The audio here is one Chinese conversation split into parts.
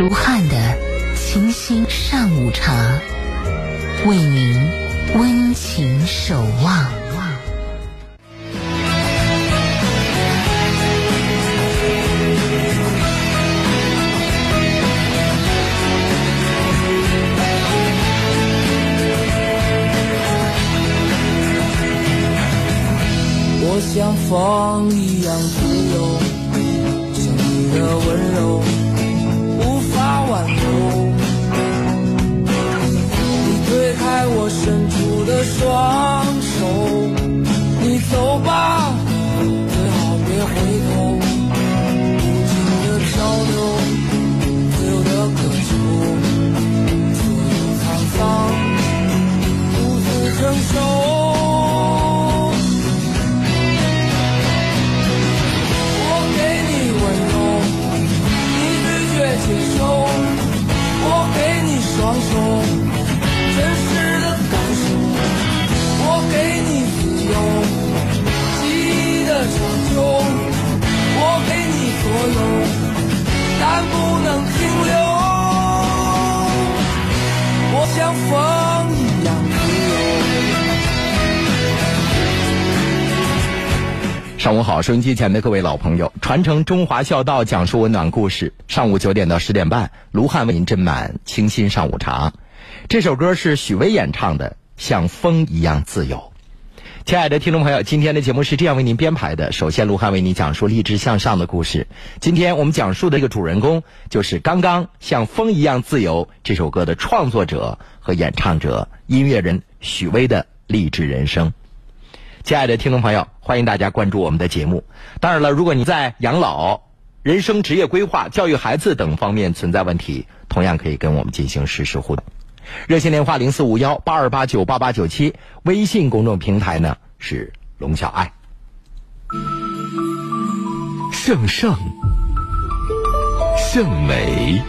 卢汉的清新上午茶，为您温情守望。我像风一样自由，像你的温柔像风一样自由。上午好，收音机前的各位老朋友，传承中华孝道，讲述温暖故事。上午九点到十点半，卢汉为您斟满清新上午茶。这首歌是许巍演唱的《像风一样自由》。亲爱的听众朋友，今天的节目是这样为您编排的。首先，卢汉为您讲述励志向上的故事。今天我们讲述的这个主人公，就是刚刚《像风一样自由》这首歌的创作者和演唱者音乐人许巍的励志人生。亲爱的听众朋友，欢迎大家关注我们的节目。当然了，如果你在养老、人生职业规划、教育孩子等方面存在问题，同样可以跟我们进行实时互动。热线电话零四五幺八二八九八八九七，微信公众平台呢是龙小爱。向上，向美，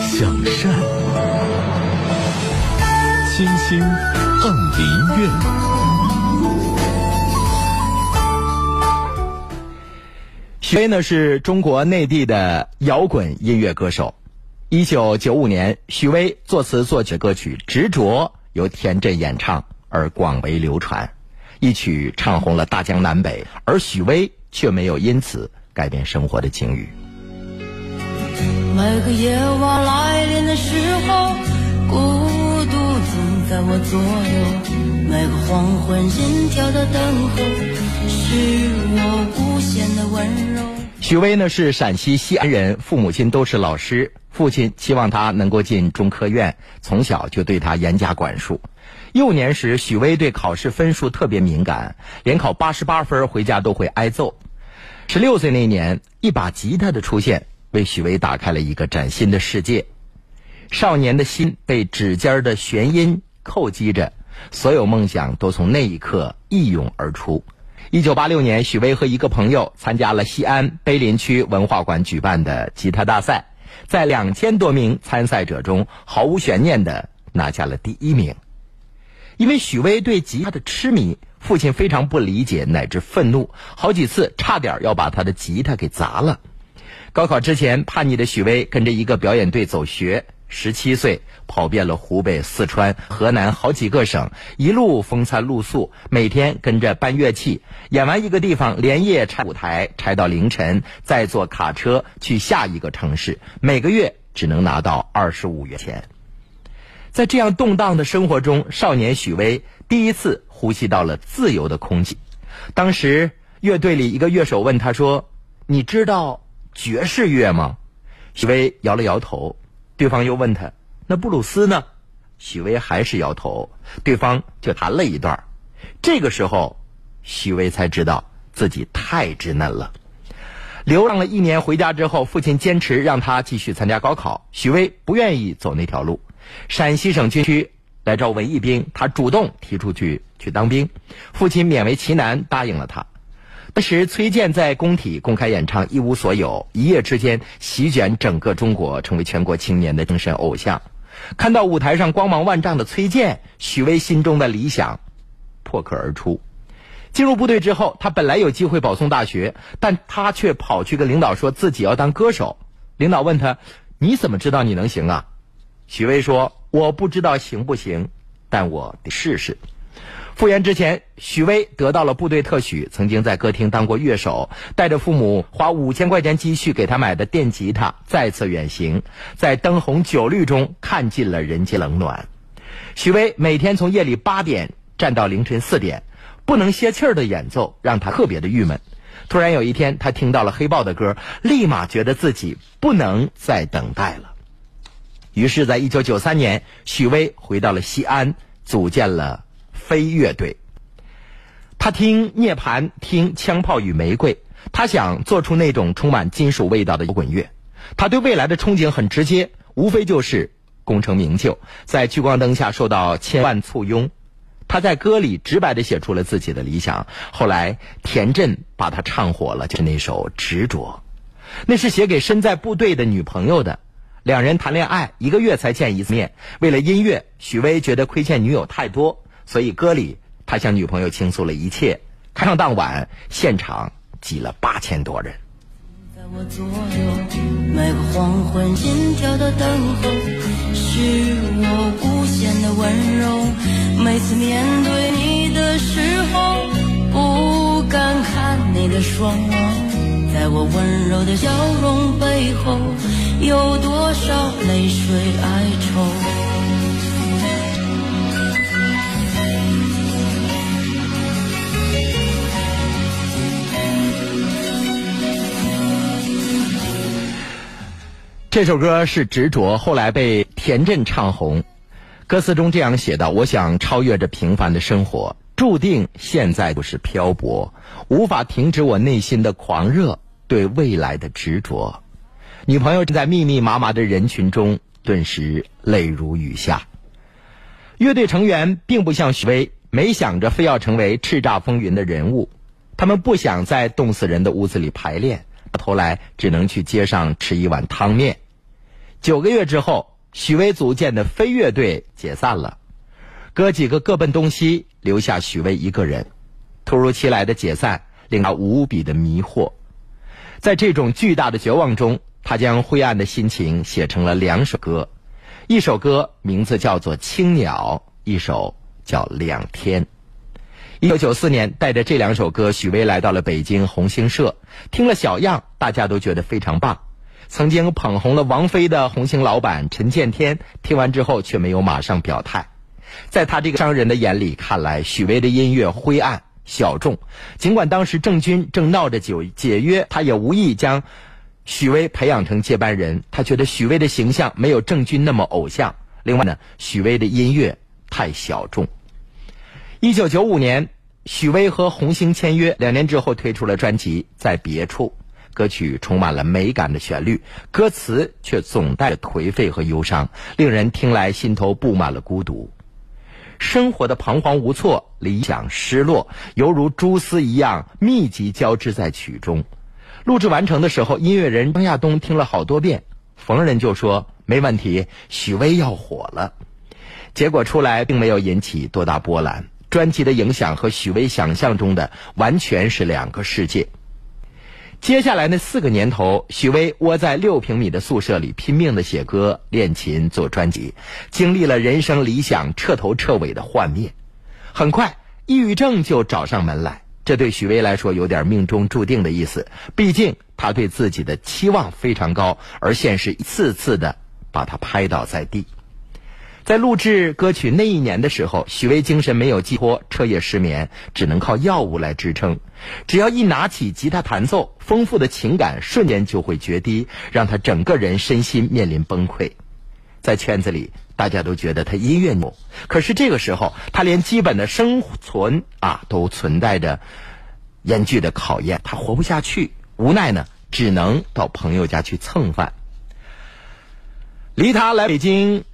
向善，清新翰林院。许巍呢是中国内地的摇滚音乐歌手。一九九五年，许巍作词作曲歌曲《执着》由田震演唱而广为流传，一曲唱红了大江南北，而许巍却没有因此改变生活的境遇。每个夜晚来临的时候，孤独总在我左右。每个黄昏心跳的等候，是我无限的温柔。许巍呢是陕西西安人，父母亲都是老师，父亲期望他能够进中科院，从小就对他严加管束。幼年时，许巍对考试分数特别敏感，连考八十八分回家都会挨揍。十六岁那年，一把吉他的出现，为许巍打开了一个崭新的世界。少年的心被指尖的弦音叩击着，所有梦想都从那一刻一涌而出。一九八六年，许巍和一个朋友参加了西安碑林区文化馆举办的吉他大赛，在两千多名参赛者中毫无悬念的拿下了第一名。因为许巍对吉他的痴迷，父亲非常不理解乃至愤怒，好几次差点要把他的吉他给砸了。高考之前，叛逆的许巍跟着一个表演队走学。十七岁，跑遍了湖北、四川、河南好几个省，一路风餐露宿，每天跟着搬乐器，演完一个地方，连夜拆舞台，拆到凌晨，再坐卡车去下一个城市，每个月只能拿到二十五元钱。在这样动荡的生活中，少年许巍第一次呼吸到了自由的空气。当时，乐队里一个乐手问他说：“你知道爵士乐吗？”许巍摇了摇头。对方又问他：“那布鲁斯呢？”许巍还是摇头。对方就弹了一段。这个时候，许巍才知道自己太稚嫩了。流浪了一年，回家之后，父亲坚持让他继续参加高考。许巍不愿意走那条路。陕西省军区来招文艺兵，他主动提出去去当兵。父亲勉为其难答应了他。当时，崔健在工体公开演唱《一无所有》，一夜之间席卷整个中国，成为全国青年的精神偶像。看到舞台上光芒万丈的崔健，许巍心中的理想破壳而出。进入部队之后，他本来有机会保送大学，但他却跑去跟领导说自己要当歌手。领导问他：“你怎么知道你能行啊？”许巍说：“我不知道行不行，但我得试试。”复员之前，许巍得到了部队特许，曾经在歌厅当过乐手，带着父母花五千块钱积蓄给他买的电吉他，再次远行，在灯红酒绿中看尽了人间冷暖。许巍每天从夜里八点站到凌晨四点，不能歇气儿的演奏让他特别的郁闷。突然有一天，他听到了黑豹的歌，立马觉得自己不能再等待了。于是，在一九九三年，许巍回到了西安，组建了。飞乐队，他听涅槃，听枪炮与玫瑰，他想做出那种充满金属味道的摇滚乐。他对未来的憧憬很直接，无非就是功成名就，在聚光灯下受到千万簇拥。他在歌里直白的写出了自己的理想。后来田震把他唱火了，就是那首《执着》，那是写给身在部队的女朋友的。两人谈恋爱一个月才见一次面，为了音乐，许巍觉得亏欠女友太多。所以歌里，他向女朋友倾诉了一切。开唱当晚，现场挤了八千多人。在我左右，每个黄昏心跳的等候，是我无限的温柔。每次面对你的时候，不敢看你的双眸。在我温柔的笑容背后，有多少泪水哀愁？这首歌是执着，后来被田震唱红。歌词中这样写道：“我想超越这平凡的生活，注定现在就是漂泊，无法停止我内心的狂热，对未来的执着。”女朋友正在密密麻麻的人群中，顿时泪如雨下。乐队成员并不像许巍，没想着非要成为叱咤风云的人物，他们不想在冻死人的屋子里排练，到头来只能去街上吃一碗汤面。九个月之后，许巍组建的飞乐队解散了，哥几个各奔东西，留下许巍一个人。突如其来的解散令他无比的迷惑，在这种巨大的绝望中，他将灰暗的心情写成了两首歌，一首歌名字叫做《青鸟》，一首叫《两天》。一九九四年，带着这两首歌，许巍来到了北京红星社，听了小样，大家都觉得非常棒。曾经捧红了王菲的红星老板陈建天，听完之后却没有马上表态。在他这个商人的眼里，看来许巍的音乐灰暗小众。尽管当时郑钧正闹着解解约，他也无意将许巍培养成接班人。他觉得许巍的形象没有郑钧那么偶像。另外呢，许巍的音乐太小众。一九九五年，许巍和红星签约，两年之后推出了专辑《在别处》。歌曲充满了美感的旋律，歌词却总带着颓废和忧伤，令人听来心头布满了孤独。生活的彷徨无措，理想失落，犹如蛛丝一样密集交织在曲中。录制完成的时候，音乐人张亚东听了好多遍，逢人就说没问题，许巍要火了。结果出来并没有引起多大波澜，专辑的影响和许巍想象中的完全是两个世界。接下来那四个年头，许巍窝在六平米的宿舍里拼命的写歌、练琴、做专辑，经历了人生理想彻头彻尾的幻灭。很快，抑郁症就找上门来，这对许巍来说有点命中注定的意思。毕竟他对自己的期望非常高，而现实一次次的把他拍倒在地。在录制歌曲那一年的时候，许巍精神没有寄托，彻夜失眠，只能靠药物来支撑。只要一拿起吉他弹奏，丰富的情感瞬间就会决堤，让他整个人身心面临崩溃。在圈子里，大家都觉得他音乐牛，可是这个时候，他连基本的生存啊都存在着严峻的考验，他活不下去，无奈呢，只能到朋友家去蹭饭。离他来北京。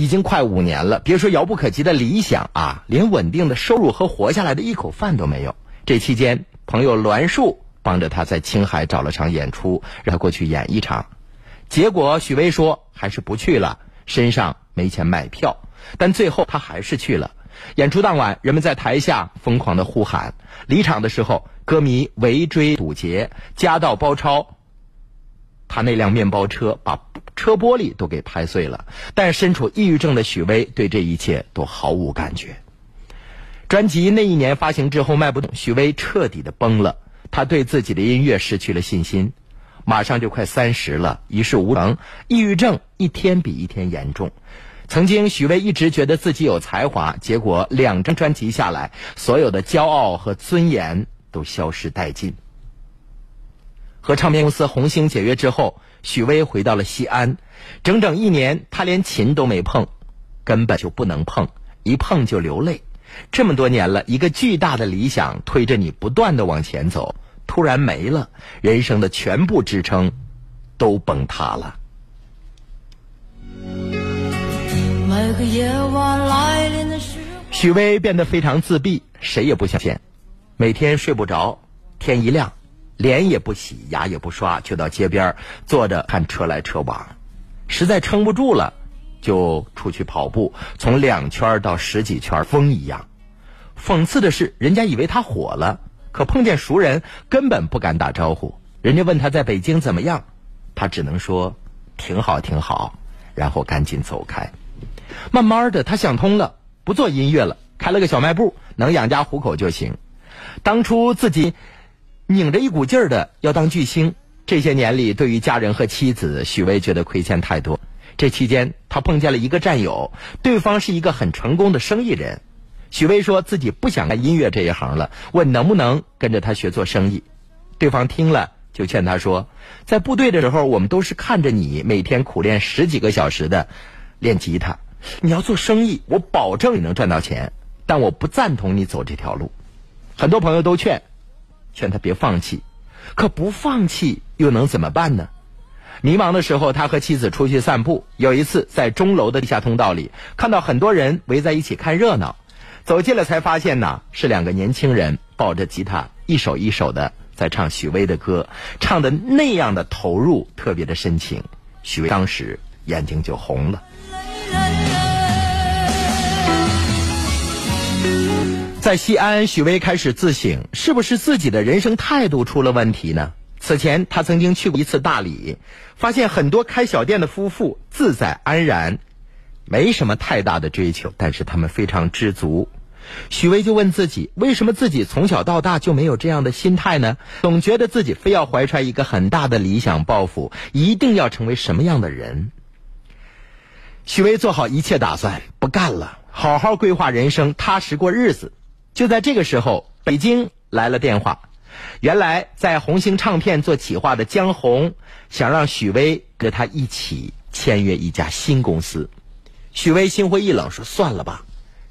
已经快五年了，别说遥不可及的理想啊，连稳定的收入和活下来的一口饭都没有。这期间，朋友栾树帮着他在青海找了场演出，让他过去演一场。结果许巍说还是不去了，身上没钱买票。但最后他还是去了。演出当晚，人们在台下疯狂的呼喊。离场的时候，歌迷围追堵截，夹道包抄，他那辆面包车把车玻璃都给拍碎了。但身处抑郁症的许巍对这一切都毫无感觉。专辑那一年发行之后卖不动，许巍彻底的崩了，他对自己的音乐失去了信心。马上就快三十了，一事无成，抑郁症一天比一天严重。曾经许巍一直觉得自己有才华，结果两张专辑下来，所有的骄傲和尊严都消失殆尽。和唱片公司红星解约之后，许巍回到了西安，整整一年，他连琴都没碰，根本就不能碰，一碰就流泪。这么多年了，一个巨大的理想推着你不断的往前走，突然没了，人生的全部支撑都崩塌了。每个夜晚来临的时候，许巍变得非常自闭，谁也不想见，每天睡不着，天一亮，脸也不洗，牙也不刷，就到街边坐着看车来车往，实在撑不住了，就出去跑步，从两圈到十几圈，风一样。讽刺的是，人家以为他火了，可碰见熟人根本不敢打招呼。人家问他在北京怎么样，他只能说挺好挺好，然后赶紧走开。慢慢的，他想通了，不做音乐了，开了个小卖部，能养家糊口就行。当初自己拧着一股劲儿的要当巨星，这些年里，对于家人和妻子，许巍觉得亏欠太多。这期间，他碰见了一个战友，对方是一个很成功的生意人。许巍说自己不想干音乐这一行了，问能不能跟着他学做生意。对方听了，就劝他说，在部队的时候，我们都是看着你每天苦练十几个小时的练吉他。你要做生意，我保证你能赚到钱，但我不赞同你走这条路。很多朋友都劝，劝他别放弃，可不放弃又能怎么办呢？迷茫的时候，他和妻子出去散步。有一次，在钟楼的地下通道里，看到很多人围在一起看热闹。走近了才发现呢，是两个年轻人抱着吉他，一首一首的在唱许巍的歌，唱的那样的投入，特别的深情。许巍当时眼睛就红了。在西安，许巍开始自省，是不是自己的人生态度出了问题呢？此前他曾经去过一次大理，发现很多开小店的夫妇自在安然，没什么太大的追求，但是他们非常知足。许巍就问自己，为什么自己从小到大就没有这样的心态呢？总觉得自己非要怀揣一个很大的理想抱负，一定要成为什么样的人？许巍做好一切打算，不干了，好好规划人生，踏实过日子。就在这个时候，北京来了电话。原来在红星唱片做企划的江红，想让许巍跟他一起签约一家新公司。许巍心灰意冷，说：“算了吧。”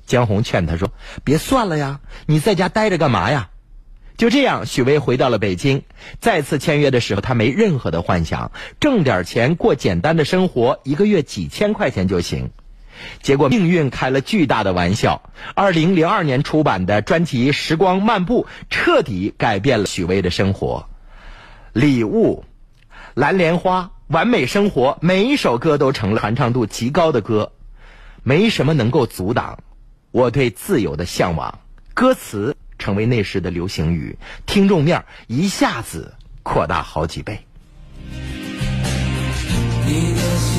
江红劝他说：“别算了呀，你在家待着干嘛呀？”就这样，许巍回到了北京。再次签约的时候，他没任何的幻想，挣点钱过简单的生活，一个月几千块钱就行。结果命运开了巨大的玩笑。二零零二年出版的专辑《时光漫步》彻底改变了许巍的生活。礼物、蓝莲花、完美生活，每一首歌都成了传唱度极高的歌。没什么能够阻挡我对自由的向往。歌词成为那时的流行语，听众面一下子扩大好几倍。你的心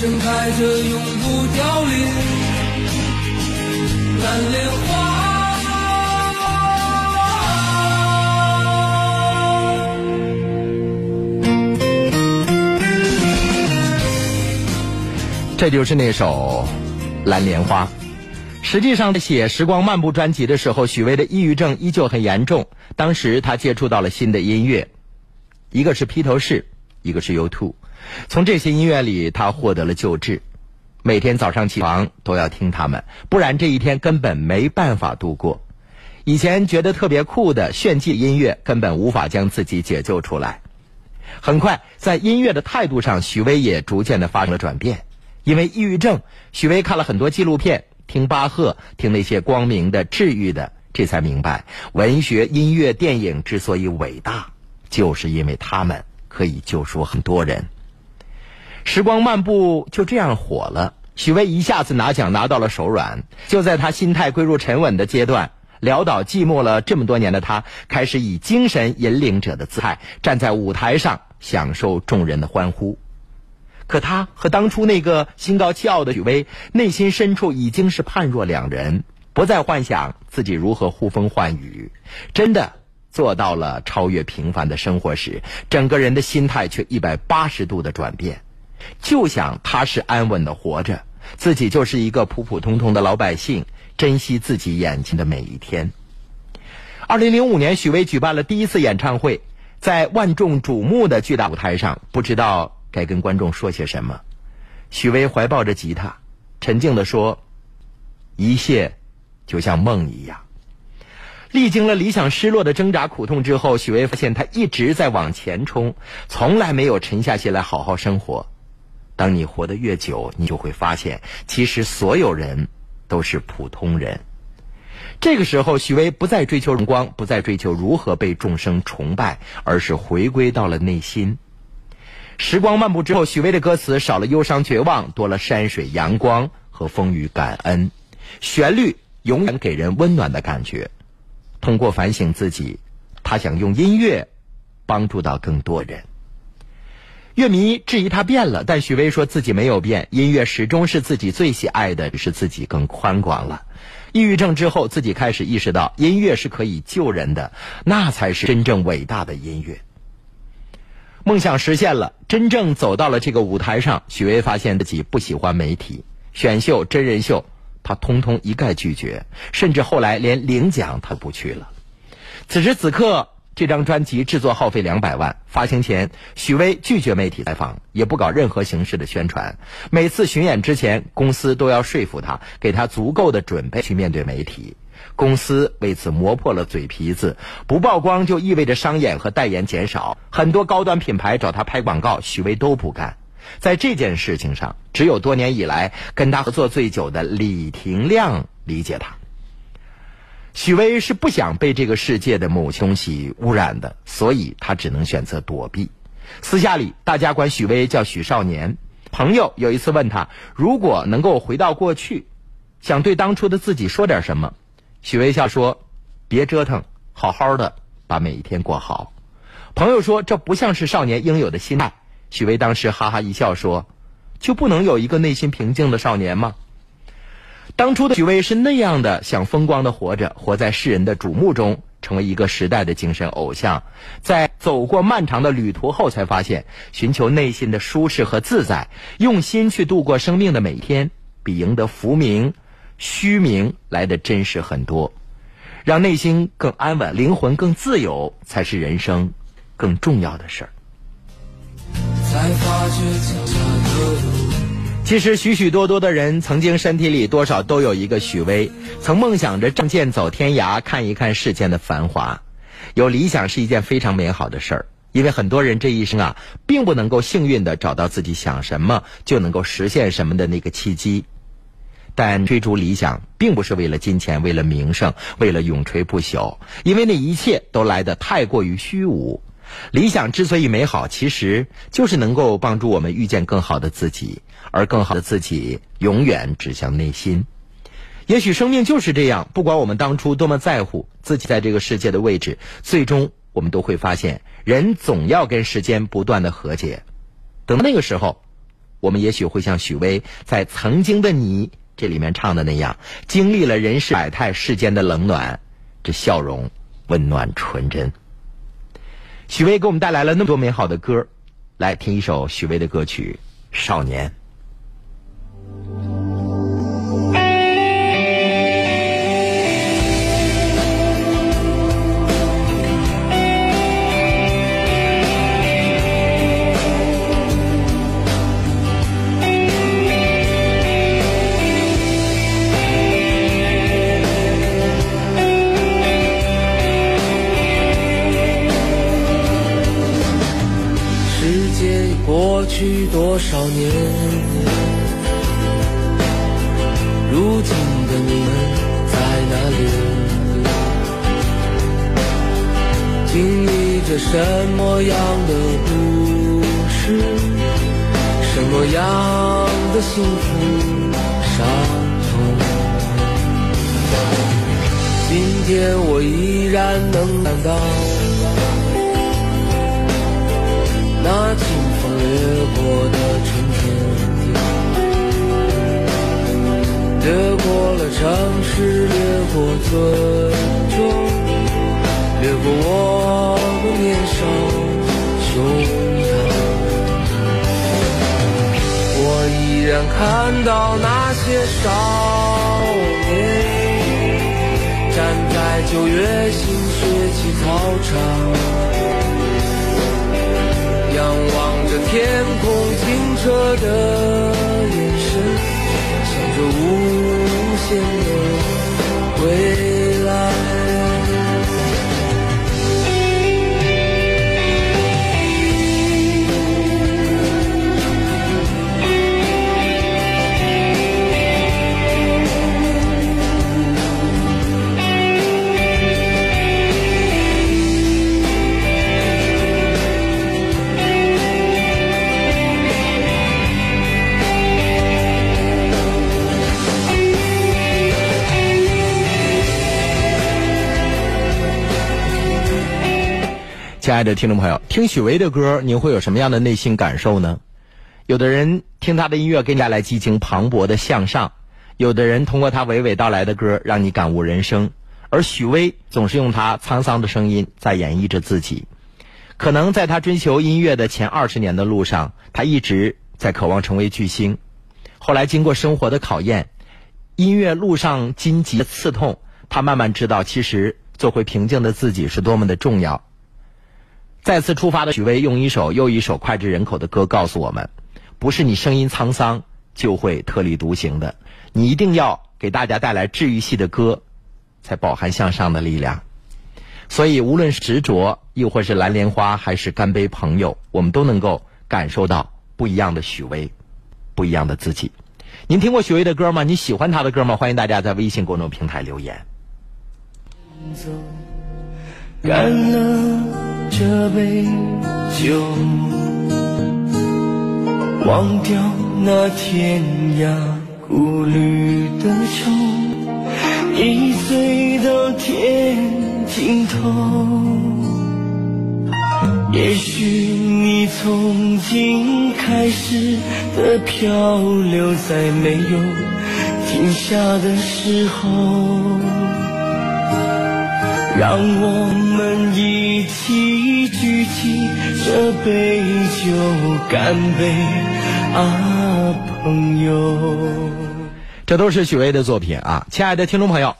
盛开着永不凋零蓝莲花。这就是那首《蓝莲花》。实际上，写《时光漫步》专辑的时候，许巍的抑郁症依旧很严重。当时他接触到了新的音乐，一个是披头士，一个是 U Two。从这些音乐里，他获得了救治。每天早上起床都要听他们，不然这一天根本没办法度过。以前觉得特别酷的炫技音乐，根本无法将自己解救出来。很快，在音乐的态度上，许巍也逐渐的发生了转变。因为抑郁症，许巍看了很多纪录片，听巴赫，听那些光明的、治愈的，这才明白，文学、音乐、电影之所以伟大，就是因为他们可以救赎很多人。时光漫步就这样火了，许巍一下子拿奖拿到了手软。就在他心态归入沉稳的阶段。潦倒寂寞了这么多年的他，开始以精神引领者的姿态站在舞台上，享受众人的欢呼。可他和当初那个心高气傲的许巍，内心深处已经是判若两人，不再幻想自己如何呼风唤雨。真的做到了超越平凡的生活时，整个人的心态却一百八十度的转变，就想踏实安稳的活着，自己就是一个普普通通的老百姓。珍惜自己眼前的每一天。二零零五年，许巍举办了第一次演唱会，在万众瞩目的巨大舞台上，不知道该跟观众说些什么。许巍怀抱着吉他，沉静的说：“一切就像梦一样。”历经了理想失落的挣扎苦痛之后，许巍发现他一直在往前冲，从来没有沉下心来好好生活。当你活得越久，你就会发现，其实所有人。都是普通人。这个时候，许巍不再追求荣光，不再追求如何被众生崇拜，而是回归到了内心。时光漫步之后，许巍的歌词少了忧伤绝望，多了山水阳光和风雨感恩。旋律永远给人温暖的感觉。通过反省自己，他想用音乐帮助到更多人。乐迷质疑他变了，但许巍说自己没有变，音乐始终是自己最喜爱的，只是自己更宽广了。抑郁症之后，自己开始意识到音乐是可以救人的，那才是真正伟大的音乐。梦想实现了，真正走到了这个舞台上，许巍发现自己不喜欢媒体、选秀、真人秀，他通通一概拒绝，甚至后来连领奖他不去了。此时此刻。这张专辑制作耗费两百万，发行前许巍拒绝媒体采访，也不搞任何形式的宣传。每次巡演之前，公司都要说服他，给他足够的准备去面对媒体。公司为此磨破了嘴皮子，不曝光就意味着商演和代言减少。很多高端品牌找他拍广告，许巍都不干。在这件事情上，只有多年以来跟他合作最久的李廷亮理解他。许巍是不想被这个世界的某些东西污染的，所以他只能选择躲避。私下里，大家管许巍叫许少年。朋友有一次问他，如果能够回到过去，想对当初的自己说点什么？许巍笑说：“别折腾，好好的把每一天过好。”朋友说：“这不像是少年应有的心态。”许巍当时哈哈一笑说：“就不能有一个内心平静的少年吗？”当初的许巍是那样的想风光的活着，活在世人的瞩目中，成为一个时代的精神偶像。在走过漫长的旅途后，才发现寻求内心的舒适和自在，用心去度过生命的每一天，比赢得浮名、虚名来的真实很多。让内心更安稳，灵魂更自由，才是人生更重要的事儿。才发觉其实，许许多多的人曾经身体里多少都有一个许巍，曾梦想着仗剑走天涯，看一看世间的繁华。有理想是一件非常美好的事儿，因为很多人这一生啊，并不能够幸运的找到自己想什么就能够实现什么的那个契机。但追逐理想，并不是为了金钱，为了名声，为了永垂不朽，因为那一切都来得太过于虚无。理想之所以美好，其实就是能够帮助我们遇见更好的自己，而更好的自己永远指向内心。也许生命就是这样，不管我们当初多么在乎自己在这个世界的位置，最终我们都会发现，人总要跟时间不断的和解。等到那个时候，我们也许会像许巍在《曾经的你》这里面唱的那样，经历了人世百态、世间的冷暖，这笑容温暖纯真。许巍给我们带来了那么多美好的歌，来听一首许巍的歌曲《少年》。去多少年？如今的你们在哪里？经历着什么样的故事？什么样的幸福伤痛？今天我依然能感到那清风掠过的春天，掠过了城市，掠过尊重，掠过我们年少胸膛。我依然看到那些少年。站在九月新学期操场，天空清澈的眼神，向着无限的未来。亲爱的听众朋友，听许巍的歌，您会有什么样的内心感受呢？有的人听他的音乐，给你带来激情磅礴的向上；有的人通过他娓娓道来的歌，让你感悟人生。而许巍总是用他沧桑的声音在演绎着自己。可能在他追求音乐的前二十年的路上，他一直在渴望成为巨星。后来经过生活的考验，音乐路上荆棘刺痛，他慢慢知道，其实做回平静的自己是多么的重要。再次出发的许巍，用一首又一首脍炙人口的歌告诉我们：不是你声音沧桑就会特立独行的，你一定要给大家带来治愈系的歌，才饱含向上的力量。所以，无论执着，又或是蓝莲花，还是干杯朋友，我们都能够感受到不一样的许巍，不一样的自己。您听过许巍的歌吗？你喜欢他的歌吗？欢迎大家在微信公众平台留言。走，干了这杯酒，忘掉那天涯孤旅的愁，一醉到天尽头。也许你从今开始的漂流，在没有停下的时候。让我们一起举起这杯酒，干杯啊，朋友！这都是许巍的作品啊，亲爱的听众朋友，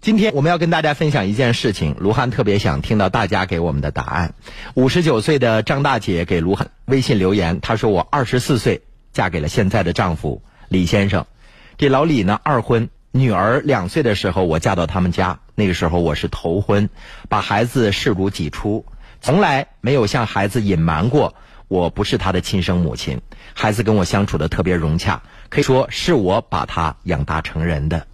今天我们要跟大家分享一件事情，卢汉特别想听到大家给我们的答案。五十九岁的张大姐给卢汉微信留言，她说：“我二十四岁嫁给了现在的丈夫李先生，这老李呢二婚。”女儿两岁的时候，我嫁到他们家。那个时候我是头婚，把孩子视如己出，从来没有向孩子隐瞒过我不是他的亲生母亲。孩子跟我相处的特别融洽，可以说是我把他养大成人的。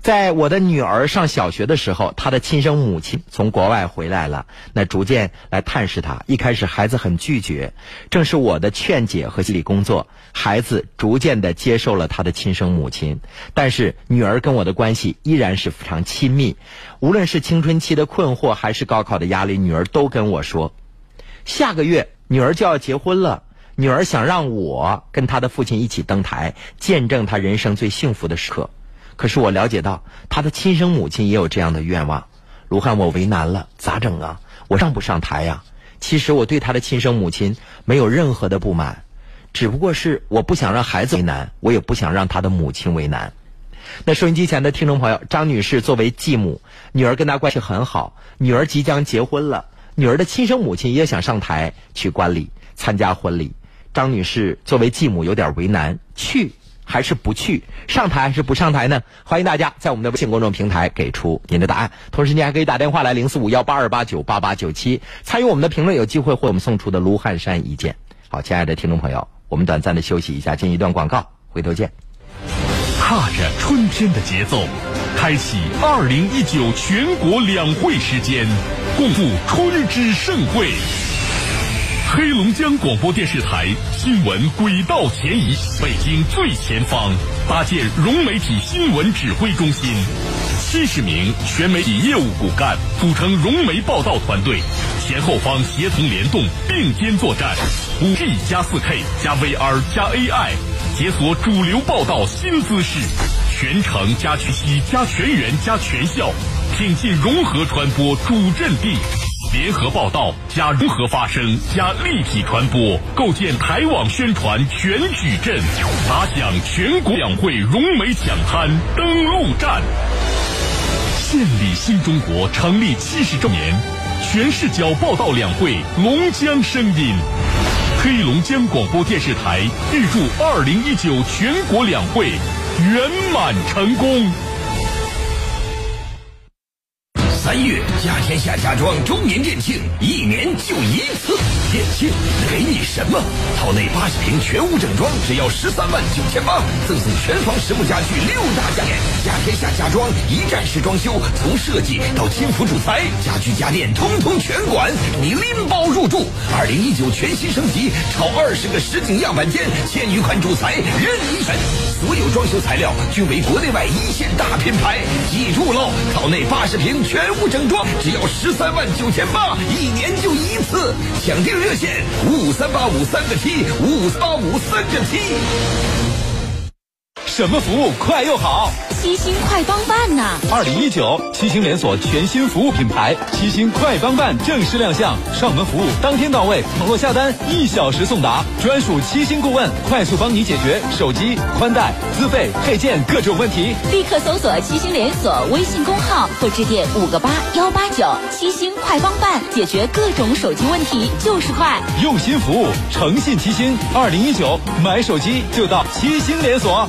在我的女儿上小学的时候，她的亲生母亲从国外回来了，那逐渐来探视她。一开始孩子很拒绝，正是我的劝解和心理工作，孩子逐渐的接受了他的亲生母亲。但是女儿跟我的关系依然是非常亲密，无论是青春期的困惑还是高考的压力，女儿都跟我说，下个月女儿就要结婚了，女儿想让我跟她的父亲一起登台，见证她人生最幸福的时刻。可是我了解到，他的亲生母亲也有这样的愿望。卢汉，我为难了，咋整啊？我上不上台呀？其实我对他的亲生母亲没有任何的不满，只不过是我不想让孩子为难，我也不想让他的母亲为难。那收音机前的听众朋友，张女士作为继母，女儿跟她关系很好，女儿即将结婚了，女儿的亲生母亲也想上台去观礼、参加婚礼。张女士作为继母有点为难，去。还是不去上台还是不上台呢？欢迎大家在我们的微信公众平台给出您的答案。同时，您还可以打电话来零四五幺八二八九八八九七参与我们的评论，有机会获我们送出的卢汉山一件。好，亲爱的听众朋友，我们短暂的休息一下，进一段广告，回头见。踏着春天的节奏，开启二零一九全国两会时间，共赴春之盛会。黑龙江广播电视台新闻轨道前移，北京最前方，搭建融媒体新闻指挥中心。七十名全媒体业务骨干组成融媒报道团队，前后方协同联动，并肩作战。五 G 加四 K 加 VR 加 AI，解锁主流报道新姿势。全程加全息加全员加全校，挺进融合传播主阵地。联合报道加融合发声加立体传播，构建台网宣传全矩阵，打响全国两会融媒抢滩登陆战。献礼新中国成立七十周年，全视角报道两会龙江声音。黑龙江广播电视台预祝二零一九全国两会圆满成功。三月家天下家装周年店庆，一年就一次。店庆给你什么？套内八十平全屋整装，只要十三万九千八，赠送全房实木家具六大家电。家天下家装一站式装修，从设计到轻辅主材，家具家电通通全管，你拎包入住。二零一九全新升级，超二十个实景样板间，千余款主材任你选，所有装修材料均为国内外一线大品牌。记住喽，套内八十平全不整装，只要十三万九千八，一年就一次，抢订。热线五五三八五三个七五五八五三个七。什么服务快又好？七星快帮办呐！二零一九七星连锁全新服务品牌七星快帮办正式亮相，上门服务当天到位，网络下单一小时送达，专属七星顾问快速帮你解决手机、宽带、资费、配件各种问题。立刻搜索七星连锁微信公号或致电五个八幺八九，七星快帮办解决各种手机问题就是快，用心服务，诚信七星。二零一九买手机就到七星连锁。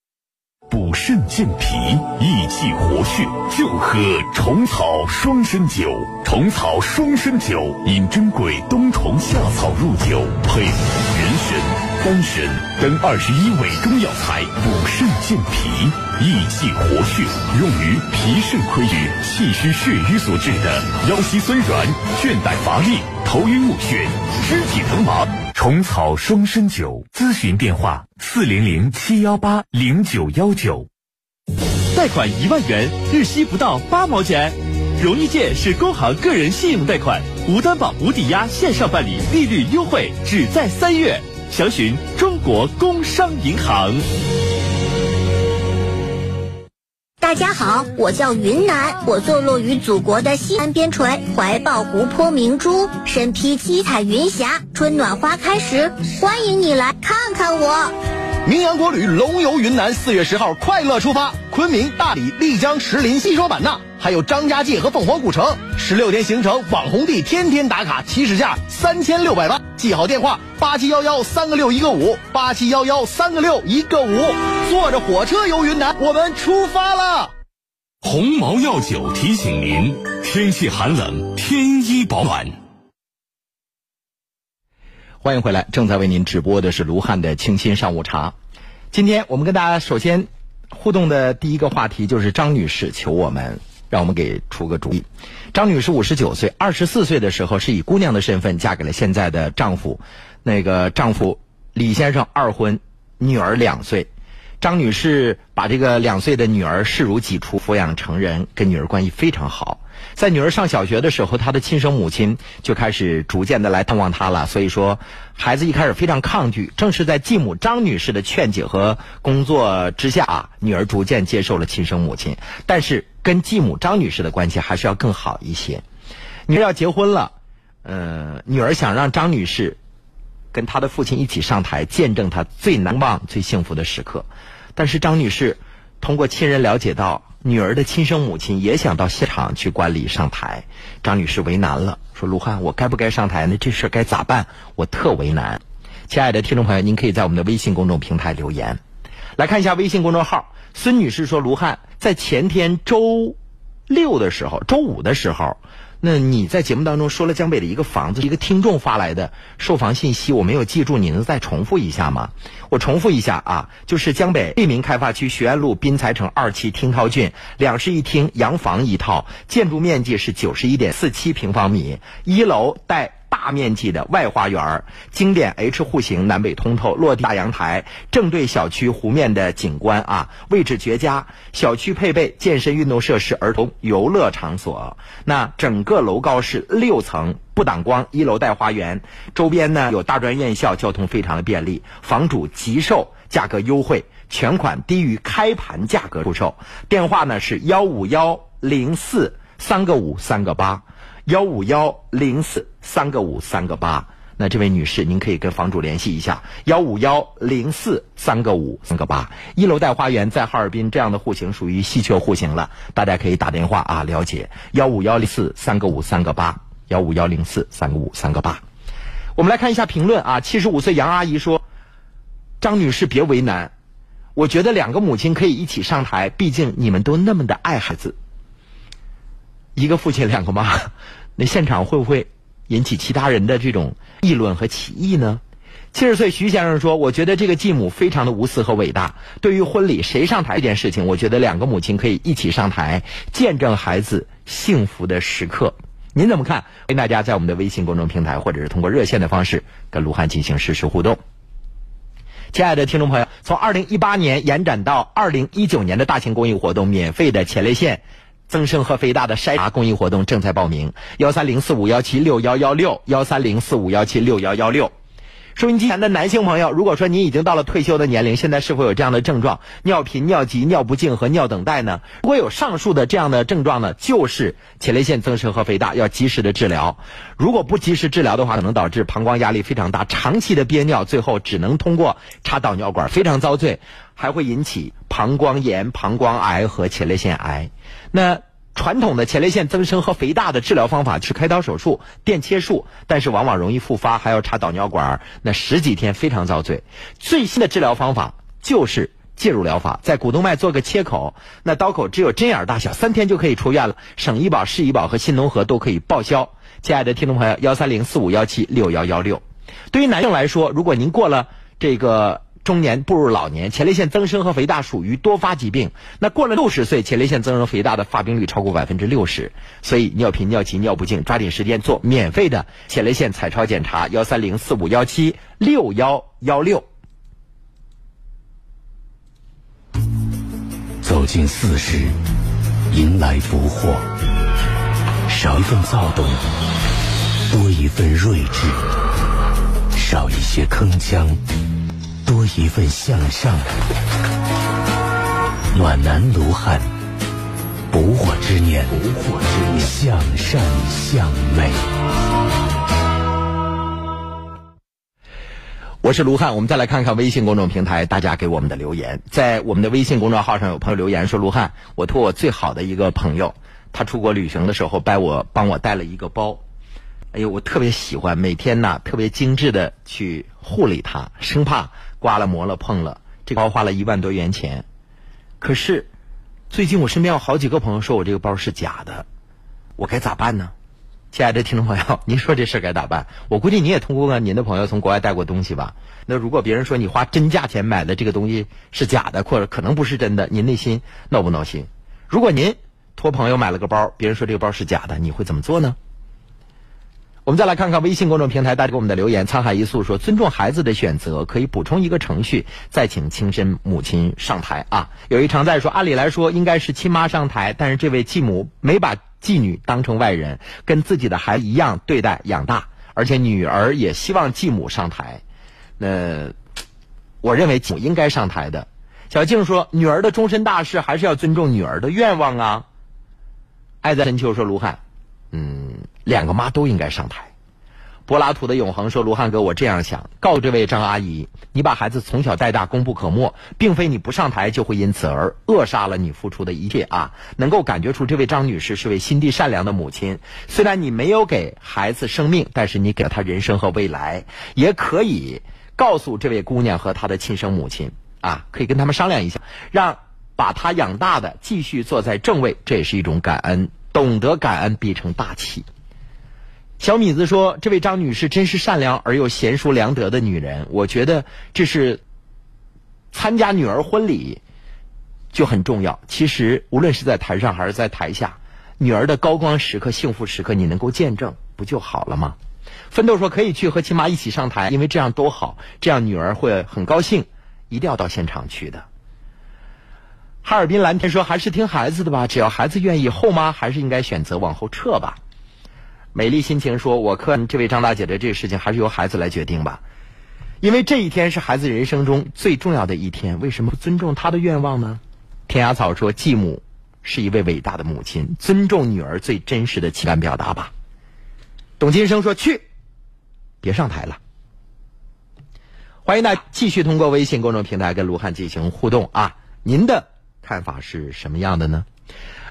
补肾健脾、益气活血，就喝虫草双参酒。虫草双参酒因珍贵冬虫夏草入酒，配人参、丹参等二十一味中药材，补肾健脾、益气活血，用于脾肾亏虚、气虚血瘀所致的腰膝酸软、倦怠乏力、头晕目眩、肢体疼麻。虫草双参酒，咨询电话：四零零七幺八零九幺九。贷款一万元，日息不到八毛钱。容易借是工行个人信用贷款，无担保、无抵押，线上办理，利率优惠，只在三月。详询中国工商银行。大家好，我叫云南，我坐落于祖国的西南边陲，怀抱湖泊明珠，身披七彩云霞。春暖花开时，欢迎你来看看我。名扬国旅龙游云南，四月十号快乐出发，昆明、大理、丽江、石林、西双版纳，还有张家界和凤凰古城，十六天行程，网红地，天天打卡，起始价三千六百八。记好电话：八七幺幺三个六一个五，八七幺幺三个六一个五。坐着火车游云南，我们出发了。鸿茅药酒提醒您：天气寒冷，添衣保暖。欢迎回来，正在为您直播的是卢汉的清新上午茶。今天我们跟大家首先互动的第一个话题就是张女士求我们，让我们给出个主意。张女士五十九岁，二十四岁的时候是以姑娘的身份嫁给了现在的丈夫，那个丈夫李先生二婚，女儿两岁。张女士把这个两岁的女儿视如己出，抚养成人，跟女儿关系非常好。在女儿上小学的时候，她的亲生母亲就开始逐渐的来探望她了。所以说，孩子一开始非常抗拒。正是在继母张女士的劝解和工作之下啊，女儿逐渐接受了亲生母亲。但是跟继母张女士的关系还是要更好一些。女儿要结婚了，呃，女儿想让张女士跟她的父亲一起上台，见证她最难忘、最幸福的时刻。但是张女士通过亲人了解到，女儿的亲生母亲也想到现场去观礼上台，张女士为难了，说：“卢汉，我该不该上台呢？这事该咋办？我特为难。”亲爱的听众朋友，您可以在我们的微信公众平台留言，来看一下微信公众号。孙女士说：“卢汉，在前天周六的时候，周五的时候。”那你在节目当中说了江北的一个房子，一个听众发来的售房信息，我没有记住，你能再重复一下吗？我重复一下啊，就是江北利民开发区学院路滨才城二期听涛郡两室一厅洋房一套，建筑面积是九十一点四七平方米，一楼带。大面积的外花园，经典 H 户型，南北通透，落地大阳台，正对小区湖面的景观啊，位置绝佳。小区配备健身运动设施、儿童游乐场所。那整个楼高是六层，不挡光，一楼带花园，周边呢有大专院校，交通非常的便利。房主急售，价格优惠，全款低于开盘价格出售。电话呢是幺五幺零四三个五三个八。幺五幺零四三个五三个八，那这位女士，您可以跟房主联系一下。幺五幺零四三个五三个八，一楼带花园，在哈尔滨这样的户型属于稀缺户型了，大家可以打电话啊了解。幺五幺零四三个五三个八，幺五幺零四三个五三个八。我们来看一下评论啊，七十五岁杨阿姨说：“张女士别为难，我觉得两个母亲可以一起上台，毕竟你们都那么的爱孩子。”一个父亲两个妈，那现场会不会引起其他人的这种议论和歧义呢？七十岁徐先生说：“我觉得这个继母非常的无私和伟大。对于婚礼谁上台这件事情，我觉得两个母亲可以一起上台，见证孩子幸福的时刻。您怎么看？欢迎大家在我们的微信公众平台或者是通过热线的方式跟卢汉进行实时互动。亲爱的听众朋友，从二零一八年延展到二零一九年的大型公益活动，免费的前列腺。”增生和肥大的筛查公益活动正在报名，幺三零四五幺七六幺幺六，幺三零四五幺七六幺幺六。收音机前的男性朋友，如果说您已经到了退休的年龄，现在是否有这样的症状？尿频、尿急、尿不尽和尿等待呢？如果有上述的这样的症状呢，就是前列腺增生和肥大，要及时的治疗。如果不及时治疗的话，可能导致膀胱压力非常大，长期的憋尿，最后只能通过插导尿管，非常遭罪，还会引起膀胱炎、膀胱癌和前列腺癌。那传统的前列腺增生和肥大的治疗方法是开刀手术、电切术，但是往往容易复发，还要插导尿管，那十几天非常遭罪。最新的治疗方法就是介入疗法，在股动脉做个切口，那刀口只有针眼大小，三天就可以出院了，省医保、市医保和新农合都可以报销。亲爱的听众朋友，幺三零四五幺七六幺幺六。对于男性来说，如果您过了这个。中年步入老年，前列腺增生和肥大属于多发疾病。那过了六十岁，前列腺增生肥大的发病率超过百分之六十。所以尿频、尿急、尿不尽，抓紧时间做免费的前列腺彩超检查，幺三零四五幺七六幺幺六。走进四十，迎来福祸。少一份躁动，多一份睿智；少一些铿锵。多一份向上，暖男卢汉，不惑之年，不惑之年，向善向美。我是卢汉，我们再来看看微信公众平台大家给我们的留言。在我们的微信公众号上，有朋友留言说：“卢汉，我托我最好的一个朋友，他出国旅行的时候，帮我帮我带了一个包。哎呦，我特别喜欢，每天呢特别精致的去护理它，生怕。”刮了磨了碰了，这包花了一万多元钱。可是最近我身边有好几个朋友说我这个包是假的，我该咋办呢？亲爱的听众朋友，您说这事该咋办？我估计你也通过您的朋友从国外带过东西吧？那如果别人说你花真价钱买的这个东西是假的，或者可能不是真的，您内心闹不闹心？如果您托朋友买了个包，别人说这个包是假的，你会怎么做呢？我们再来看看微信公众平台大家给我们的留言。沧海一粟说：“尊重孩子的选择，可以补充一个程序，再请亲生母亲上台啊。”有一常在说：“按理来说应该是亲妈上台，但是这位继母没把继女当成外人，跟自己的孩子一样对待养大，而且女儿也希望继母上台。那我认为继母应该上台的。”小静说：“女儿的终身大事还是要尊重女儿的愿望啊。”爱在深秋说：“卢汉，嗯。”两个妈都应该上台，柏拉图的永恒说：“卢汉哥，我这样想，告这位张阿姨，你把孩子从小带大，功不可没，并非你不上台就会因此而扼杀了你付出的一切啊！能够感觉出这位张女士是位心地善良的母亲。虽然你没有给孩子生命，但是你给了他人生和未来。也可以告诉这位姑娘和她的亲生母亲啊，可以跟他们商量一下，让把她养大的继续坐在正位，这也是一种感恩。懂得感恩必成大器。”小米子说：“这位张女士真是善良而又贤淑良德的女人，我觉得这是参加女儿婚礼就很重要。其实无论是在台上还是在台下，女儿的高光时刻、幸福时刻，你能够见证，不就好了吗？”奋斗说：“可以去和亲妈一起上台，因为这样多好，这样女儿会很高兴，一定要到现场去的。”哈尔滨蓝天说：“还是听孩子的吧，只要孩子愿意，后妈还是应该选择往后撤吧。”美丽心情说：“我看这位张大姐的这个事情还是由孩子来决定吧，因为这一天是孩子人生中最重要的一天。为什么不尊重他的愿望呢？”天涯草说：“继母是一位伟大的母亲，尊重女儿最真实的情感表达吧。”董金生说：“去，别上台了。”欢迎大家继续通过微信公众平台跟卢汉进行互动啊！您的看法是什么样的呢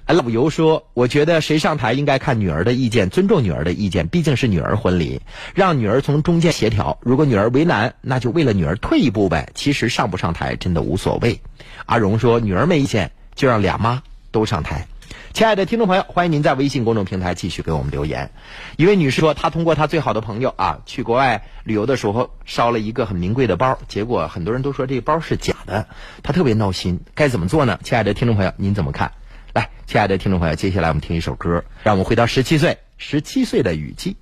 ？love 游说：“我觉得谁上台应该看女儿的意见，尊重女儿的意见，毕竟是女儿婚礼，让女儿从中间协调。如果女儿为难，那就为了女儿退一步呗。其实上不上台真的无所谓。”阿荣说：“女儿没意见，就让俩妈都上台。”亲爱的听众朋友，欢迎您在微信公众平台继续给我们留言。一位女士说：“她通过她最好的朋友啊，去国外旅游的时候烧了一个很名贵的包，结果很多人都说这个包是假的，她特别闹心。该怎么做呢？”亲爱的听众朋友，您怎么看？来，亲爱的听众朋友，接下来我们听一首歌，让我们回到十七岁，十七岁的雨季。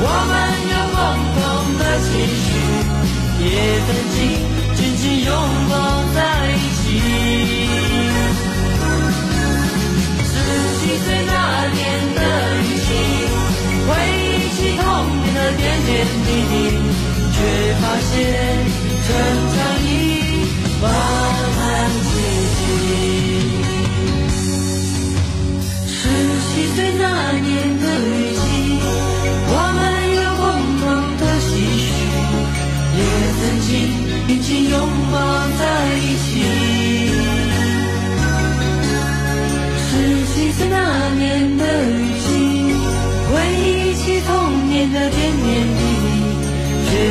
我们有共同的期许，也曾经紧紧拥抱在一起。十七岁那年的雨季，回忆起童年的点点滴滴，却发现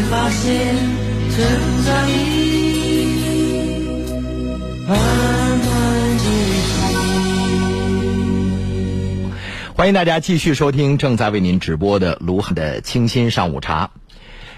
发现存在。欢迎大家继续收听正在为您直播的卢汉的清新上午茶。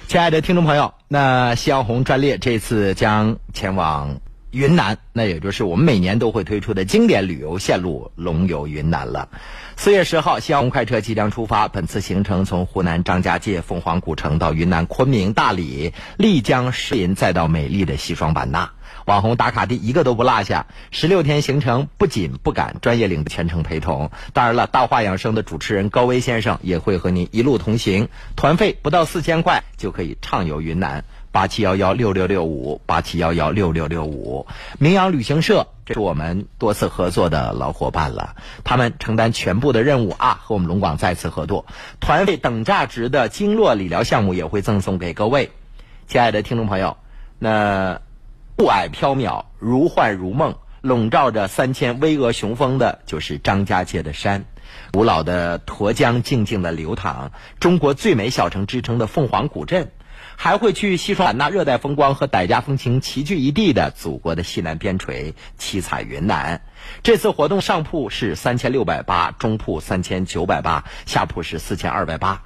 亲爱的听众朋友，那夕阳红专列这次将前往云南，那也就是我们每年都会推出的经典旅游线路——龙游云南了。四月十号，夕阳红快车即将出发。本次行程从湖南张家界凤凰古城到云南昆明、大理、丽江、石林，再到美丽的西双版纳。网红打卡地一个都不落下，十六天行程不紧不赶，专业领全程陪同。当然了，大话养生的主持人高威先生也会和您一路同行，团费不到四千块就可以畅游云南。八七幺幺六六六五，八七幺幺六六六五，名扬旅行社，这是我们多次合作的老伙伴了。他们承担全部的任务啊，和我们龙广再次合作，团费等价值的经络理疗项目也会赠送给各位。亲爱的听众朋友，那雾霭缥缈，如幻如梦，笼罩着三千巍峨雄峰的，就是张家界的山。古老的沱江静静的流淌，中国最美小城之称的凤凰古镇。还会去西双版纳热带风光和傣家风情齐聚一地的祖国的西南边陲七彩云南。这次活动上铺是三千六百八，中铺三千九百八，下铺是四千二百八。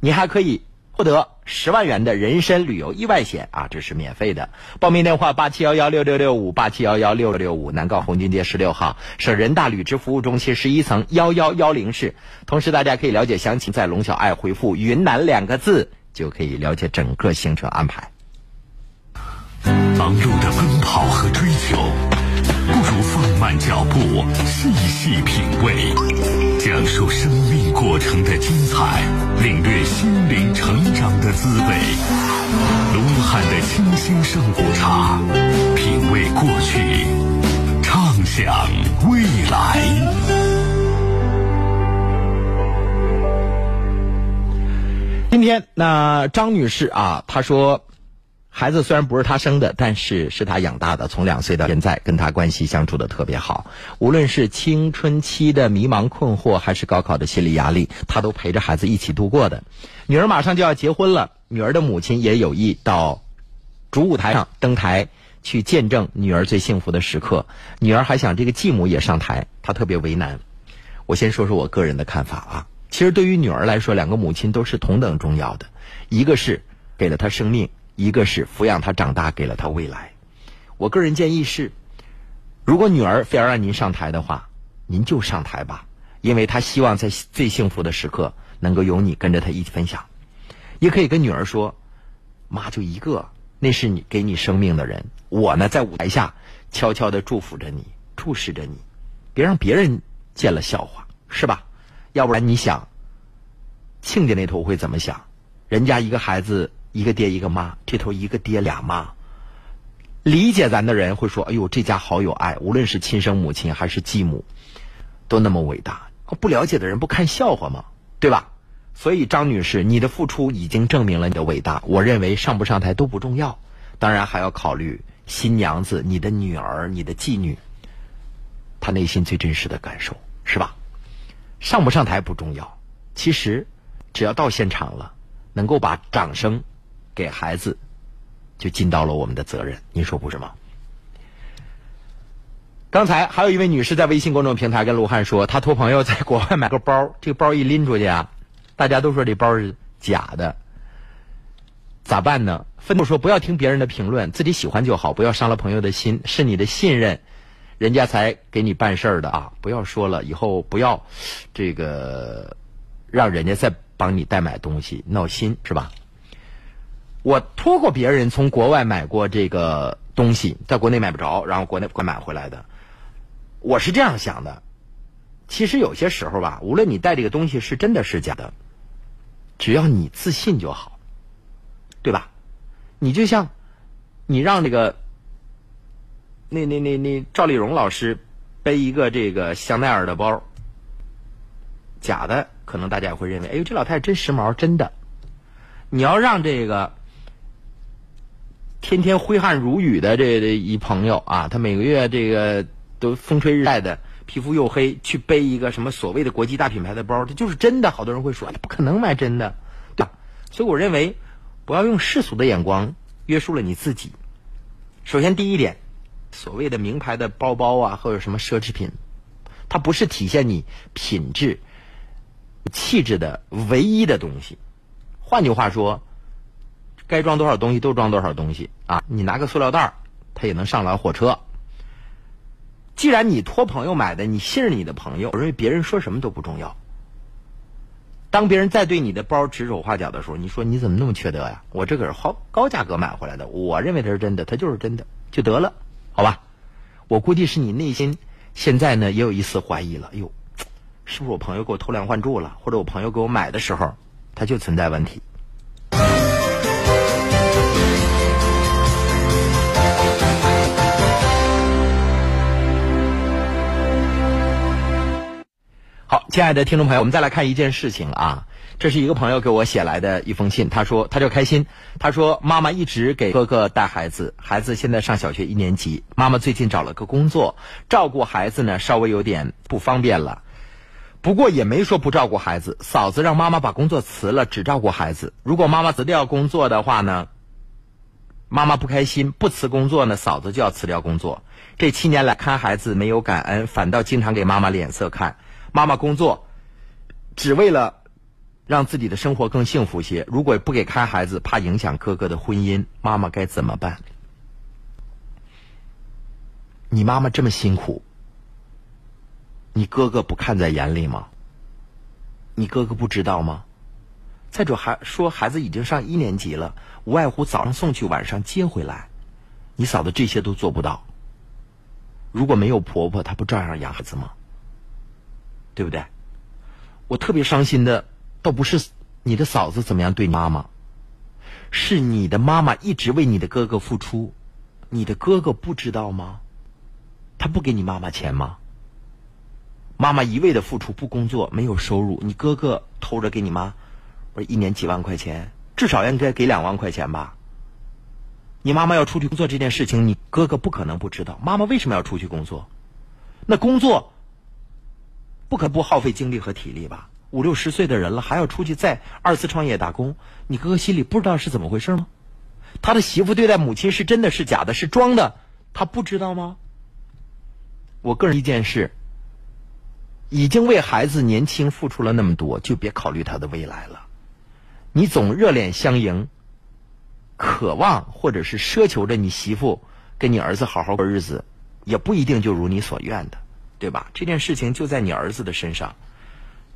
你还可以获得十万元的人身旅游意外险啊，这是免费的。报名电话八七幺幺六六六五八七幺幺六六六五，南高红军街十六号，省人大履职服务中心十一层幺幺幺零室。同时，大家可以了解详情，在龙小爱回复“云南”两个字。就可以了解整个行程安排。忙碌的奔跑和追求，不如放慢脚步，细细品味，讲述生命过程的精彩，领略心灵成长的滋味。卢汉的清新上午茶，品味过去，畅想未来。今天那张女士啊，她说，孩子虽然不是她生的，但是是她养大的，从两岁到现在，跟她关系相处的特别好。无论是青春期的迷茫困惑，还是高考的心理压力，她都陪着孩子一起度过的。女儿马上就要结婚了，女儿的母亲也有意到主舞台上登台去见证女儿最幸福的时刻。女儿还想这个继母也上台，她特别为难。我先说说我个人的看法啊。其实对于女儿来说，两个母亲都是同等重要的，一个是给了她生命，一个是抚养她长大，给了她未来。我个人建议是，如果女儿非要让您上台的话，您就上台吧，因为她希望在最幸福的时刻能够有你跟着她一起分享。也可以跟女儿说：“妈就一个，那是你给你生命的人，我呢在舞台下悄悄的祝福着你，注视着你，别让别人见了笑话，是吧？”要不然你想，亲家那头会怎么想？人家一个孩子一个爹一个妈，这头一个爹俩妈。理解咱的人会说：“哎呦，这家好有爱，无论是亲生母亲还是继母，都那么伟大。”不了解的人不看笑话吗？对吧？所以张女士，你的付出已经证明了你的伟大。我认为上不上台都不重要，当然还要考虑新娘子、你的女儿、你的继女，她内心最真实的感受，是吧？上不上台不重要，其实只要到现场了，能够把掌声给孩子。就尽到了我们的责任，您说不是吗？刚才还有一位女士在微信公众平台跟卢汉说，她托朋友在国外买个包，这个包一拎出去啊，大家都说这包是假的，咋办呢？愤怒说不要听别人的评论，自己喜欢就好，不要伤了朋友的心，是你的信任，人家才给你办事儿的啊！不要说了，以后不要这个让人家再帮你代买东西，闹心是吧？我托过别人从国外买过这个东西，在国内买不着，然后国内快买回来的。我是这样想的，其实有些时候吧，无论你带这个东西是真的是假的，只要你自信就好，对吧？你就像你让那个那那那那赵丽蓉老师背一个这个香奈儿的包，假的，可能大家也会认为，哎呦，这老太太真时髦，真的。你要让这个。天天挥汗如雨的这这一朋友啊，他每个月这个都风吹日晒的，皮肤又黑，去背一个什么所谓的国际大品牌的包，这就是真的。好多人会说，不可能买真的，对吧？所以我认为，不要用世俗的眼光约束了你自己。首先，第一点，所谓的名牌的包包啊，或者什么奢侈品，它不是体现你品质、气质的唯一的东西。换句话说。该装多少东西都装多少东西啊！你拿个塑料袋儿，它也能上了火车。既然你托朋友买的，你信任你的朋友，我认为别人说什么都不重要。当别人再对你的包指手画脚的时候，你说你怎么那么缺德呀？我这可是好高价格买回来的，我认为它是真的，它就是真的，就得了，好吧？我估计是你内心现在呢也有一丝怀疑了，哎呦，是不是我朋友给我偷梁换柱了？或者我朋友给我买的时候，他就存在问题？好，亲爱的听众朋友，我们再来看一件事情啊。这是一个朋友给我写来的一封信，他说他叫开心，他说妈妈一直给哥哥带孩子，孩子现在上小学一年级，妈妈最近找了个工作，照顾孩子呢稍微有点不方便了，不过也没说不照顾孩子。嫂子让妈妈把工作辞了，只照顾孩子。如果妈妈辞掉工作的话呢，妈妈不开心，不辞工作呢，嫂子就要辞掉工作。这七年来看孩子没有感恩，反倒经常给妈妈脸色看。妈妈工作，只为了让自己的生活更幸福些。如果不给看孩子，怕影响哥哥的婚姻，妈妈该怎么办？你妈妈这么辛苦，你哥哥不看在眼里吗？你哥哥不知道吗？再者还说孩子已经上一年级了，无外乎早上送去，晚上接回来。你嫂子这些都做不到。如果没有婆婆，她不照样养孩子吗？对不对？我特别伤心的，倒不是你的嫂子怎么样对妈妈，是你的妈妈一直为你的哥哥付出，你的哥哥不知道吗？他不给你妈妈钱吗？妈妈一味的付出不工作没有收入，你哥哥偷着给你妈，不是一年几万块钱，至少应该给两万块钱吧？你妈妈要出去工作这件事情，你哥哥不可能不知道。妈妈为什么要出去工作？那工作？不可不耗费精力和体力吧？五六十岁的人了，还要出去再二次创业打工，你哥哥心里不知道是怎么回事吗？他的媳妇对待母亲是真的是假的，是装的，他不知道吗？我个人意见是，已经为孩子年轻付出了那么多，就别考虑他的未来了。你总热脸相迎，渴望或者是奢求着你媳妇跟你儿子好好过日子，也不一定就如你所愿的。对吧？这件事情就在你儿子的身上，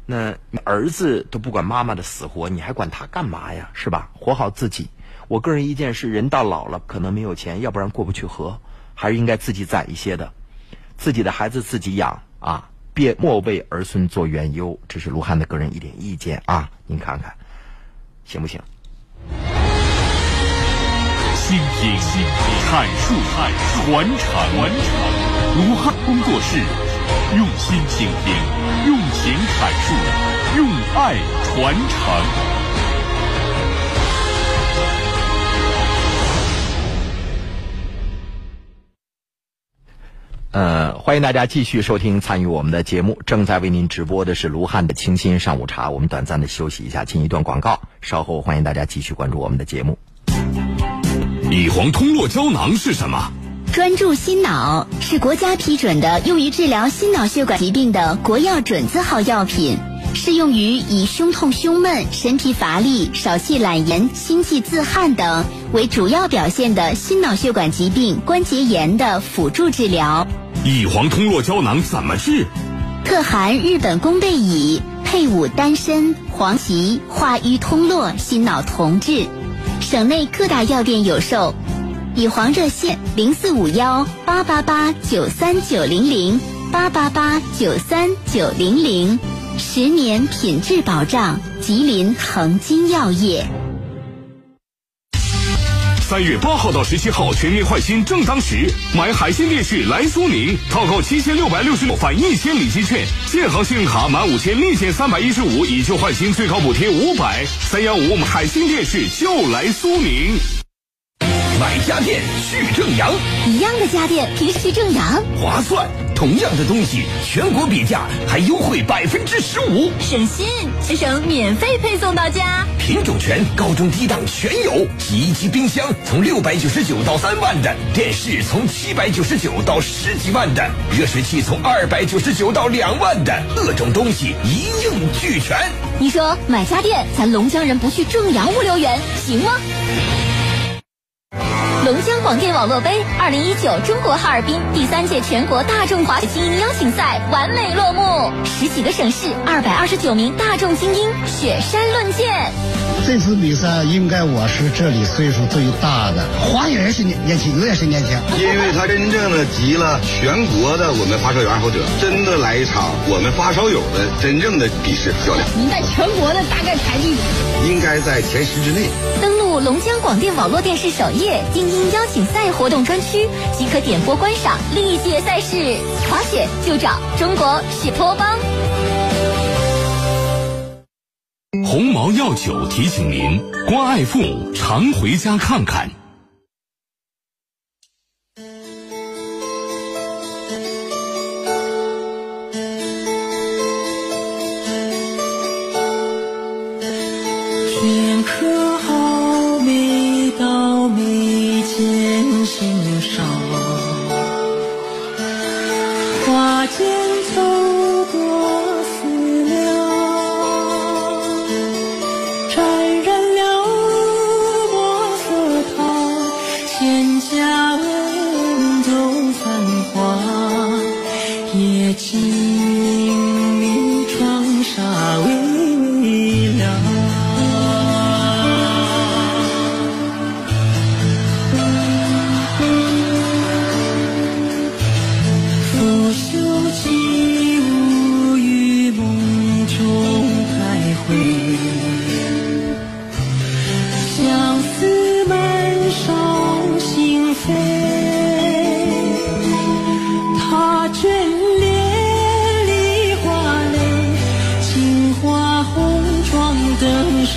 那你儿子都不管妈妈的死活，你还管他干嘛呀？是吧？活好自己。我个人意见是，人到老了可能没有钱，要不然过不去河，还是应该自己攒一些的，自己的孩子自己养啊，别莫为儿孙做远忧。这是卢汉的个人一点意见啊，您看看行不行？倾听、阐述、传承，卢汉工作室用心倾听，用情阐述，用爱传承。呃，欢迎大家继续收听参与我们的节目。正在为您直播的是卢汉的清新上午茶。我们短暂的休息一下，进一段广告。稍后欢迎大家继续关注我们的节目。乙黄通络胶囊是什么？专注心脑是国家批准的用于治疗心脑血管疾病的国药准字号药品，适用于以胸痛、胸闷、神疲乏力、少气懒言、心悸自汗等为主要表现的心脑血管疾病关节炎的辅助治疗。乙黄通络胶囊怎么治？特含日本宫贝乙，配伍丹参、黄芪，化瘀通络，心脑同治。省内各大药店有售。以黄热线零四五幺八八八九三九零零八八八九三九零零，十年品质保障，吉林恒金药业。三月八号到十七号，全面换新正当时，买海信电视来苏宁，套购七千六百六十六返一千礼金券，建行信用卡满五千立减三百一十五，以旧换新最高补贴五百。三幺五海信电视就来苏宁。买家电去正阳，一样的家电凭什么去正阳？划算，同样的东西，全国比价还优惠百分之十五，省心，节省免费配送到家。品种全，高中低档全有。洗衣机、冰箱从六百九十九到三万的，电视从七百九十九到十几万的，热水器从二百九十九到两万的，各种东西一应俱全。你说买家电，咱龙江人不去正阳物流园行吗？龙江广电网络杯二零一九中国哈尔滨第三届全国大众滑雪精英邀请赛完美落幕，十几个省市二百二十九名大众精英雪山论剑。这次比赛应该我是这里岁数最大的，滑雪也是年年轻，我也是年轻。因为他真正的集了全国的我们发烧友爱好者，真的来一场我们发烧友的真正的比试较量。您在全国的大概排第应该在前十之内。登录龙江广电网络电视首页精英邀请赛活动专区，即可点播观赏历届赛事。滑雪就找中国雪坡帮。鸿茅药酒提醒您：关爱父母，常回家看看。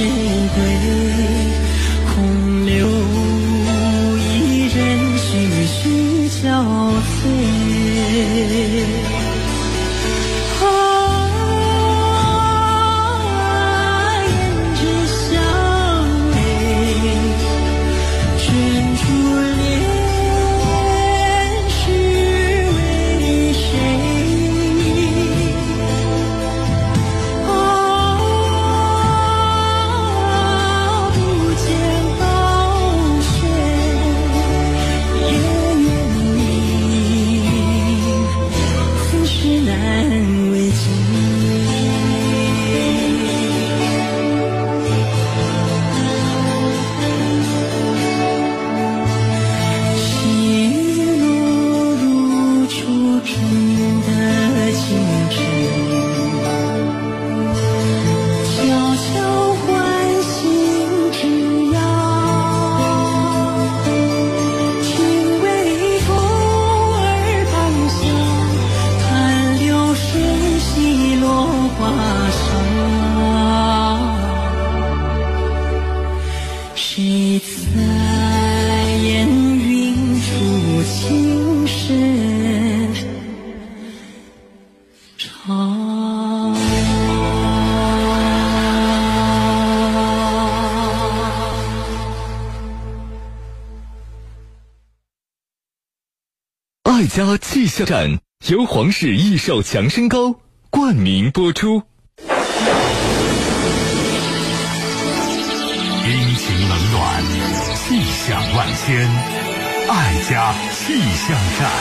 等谁佳气象站由皇氏益寿强身膏冠名播出。阴晴冷暖，气象万千，爱家气象站。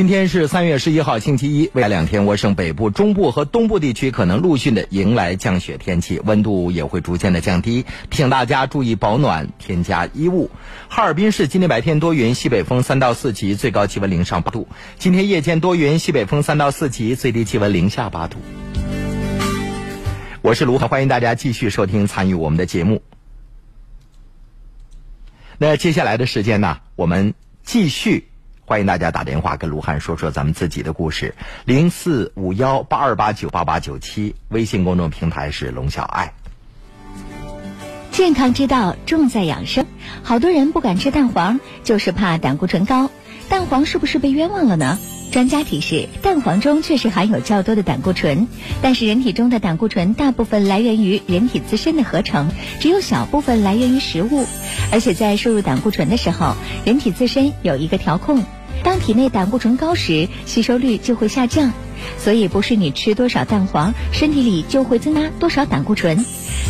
今天是三月十一号，星期一。未来两天，我省北部、中部和东部地区可能陆续的迎来降雪天气，温度也会逐渐的降低，请大家注意保暖，添加衣物。哈尔滨市今天白天多云，西北风三到四级，最高气温零上八度。今天夜间多云，西北风三到四级，最低气温零下八度。我是卢汉，欢迎大家继续收听参与我们的节目。那接下来的时间呢，我们继续。欢迎大家打电话跟卢汉说说咱们自己的故事，零四五幺八二八九八八九七，微信公众平台是龙小爱。健康之道重在养生，好多人不敢吃蛋黄，就是怕胆固醇高。蛋黄是不是被冤枉了呢？专家提示，蛋黄中确实含有较多的胆固醇，但是人体中的胆固醇大部分来源于人体自身的合成，只有小部分来源于食物。而且在摄入胆固醇的时候，人体自身有一个调控。当体内胆固醇高时，吸收率就会下降，所以不是你吃多少蛋黄，身体里就会增加多少胆固醇。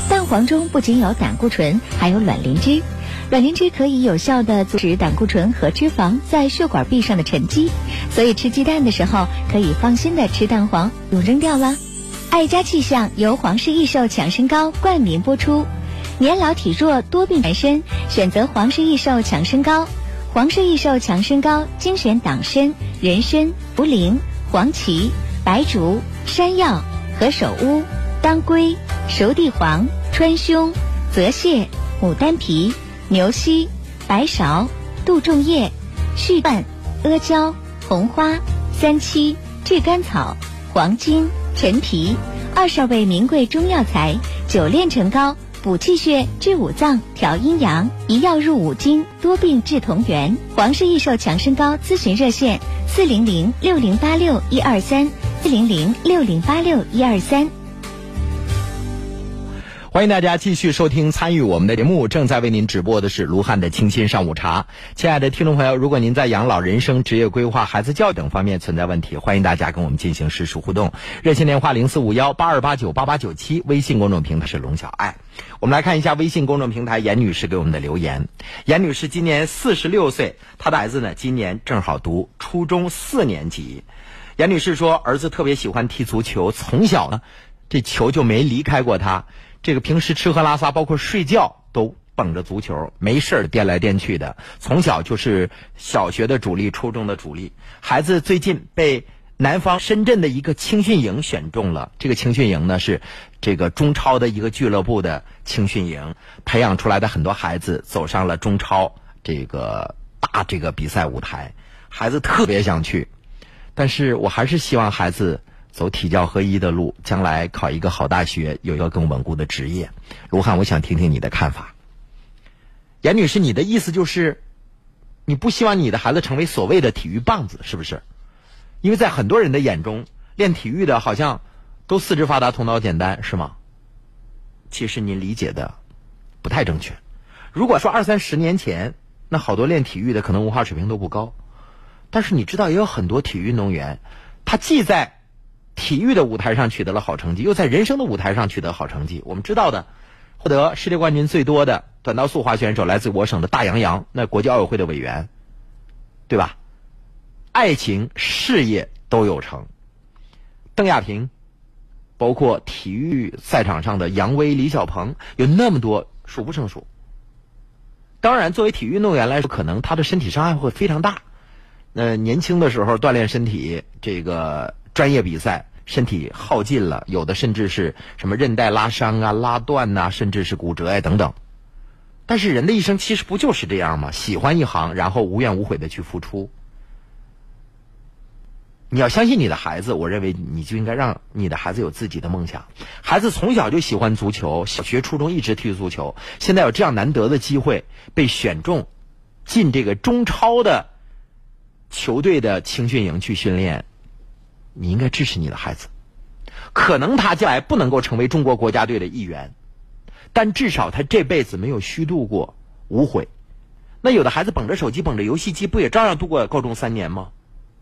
蛋黄中不仅有胆固醇，还有卵磷脂，卵磷脂可以有效的阻止胆固醇和脂肪在血管壁上的沉积，所以吃鸡蛋的时候可以放心的吃蛋黄，不用扔掉了。爱家气象由皇氏益寿强身膏冠名播出，年老体弱多病缠身，选择皇氏益寿强身膏。皇氏益寿强身膏精选党参、人参、茯苓、黄芪、白术、山药、何首乌、当归、熟地黄、川芎、泽泻、牡丹皮、牛膝、白芍、杜仲叶、续半、阿胶、红花、三七、炙甘草、黄精、陈皮，二十二味名贵中药材，久炼成膏。补气血、治五脏、调阴阳，一药入五经，多病治同源。皇氏益寿强身膏咨询热线：四零零六零八六一二三，四零零六零八六一二三。欢迎大家继续收听参与我们的节目，正在为您直播的是卢汉的清新上午茶。亲爱的听众朋友，如果您在养老、人生、职业规划、孩子教育等方面存在问题，欢迎大家跟我们进行实时互动。热线电话零四五幺八二八九八八九七，微信公众平台是龙小爱。我们来看一下微信公众平台严女士给我们的留言。严女士今年四十六岁，她的孩子呢今年正好读初中四年级。严女士说，儿子特别喜欢踢足球，从小呢这球就没离开过他。这个平时吃喝拉撒，包括睡觉都捧着足球，没事儿颠来颠去的。从小就是小学的主力，初中的主力。孩子最近被南方深圳的一个青训营选中了。这个青训营呢是这个中超的一个俱乐部的青训营，培养出来的很多孩子走上了中超这个大这个比赛舞台。孩子特别想去，但是我还是希望孩子。走体教合一的路，将来考一个好大学，有一个更稳固的职业。卢汉，我想听听你的看法。严女士，你的意思就是，你不希望你的孩子成为所谓的体育棒子，是不是？因为在很多人的眼中，练体育的好像都四肢发达、头脑简单，是吗？其实您理解的不太正确。如果说二三十年前，那好多练体育的可能文化水平都不高，但是你知道，也有很多体育运动员，他既在体育的舞台上取得了好成绩，又在人生的舞台上取得好成绩。我们知道的，获得世界冠军最多的短道速滑选手来自我省的大杨洋，那国际奥委会的委员，对吧？爱情、事业都有成。邓亚萍，包括体育赛场上的杨威、李小鹏，有那么多数不胜数。当然，作为体育运动员来说，可能他的身体伤害会非常大。那年轻的时候锻炼身体，这个专业比赛。身体耗尽了，有的甚至是什么韧带拉伤啊、拉断呐，甚至是骨折呀等等。但是人的一生其实不就是这样吗？喜欢一行，然后无怨无悔的去付出。你要相信你的孩子，我认为你就应该让你的孩子有自己的梦想。孩子从小就喜欢足球，小学、初中一直踢足球，现在有这样难得的机会被选中进这个中超的球队的青训营去训练。你应该支持你的孩子，可能他将来不能够成为中国国家队的一员，但至少他这辈子没有虚度过无悔。那有的孩子捧着手机、捧着游戏机，不也照样度过高中三年吗？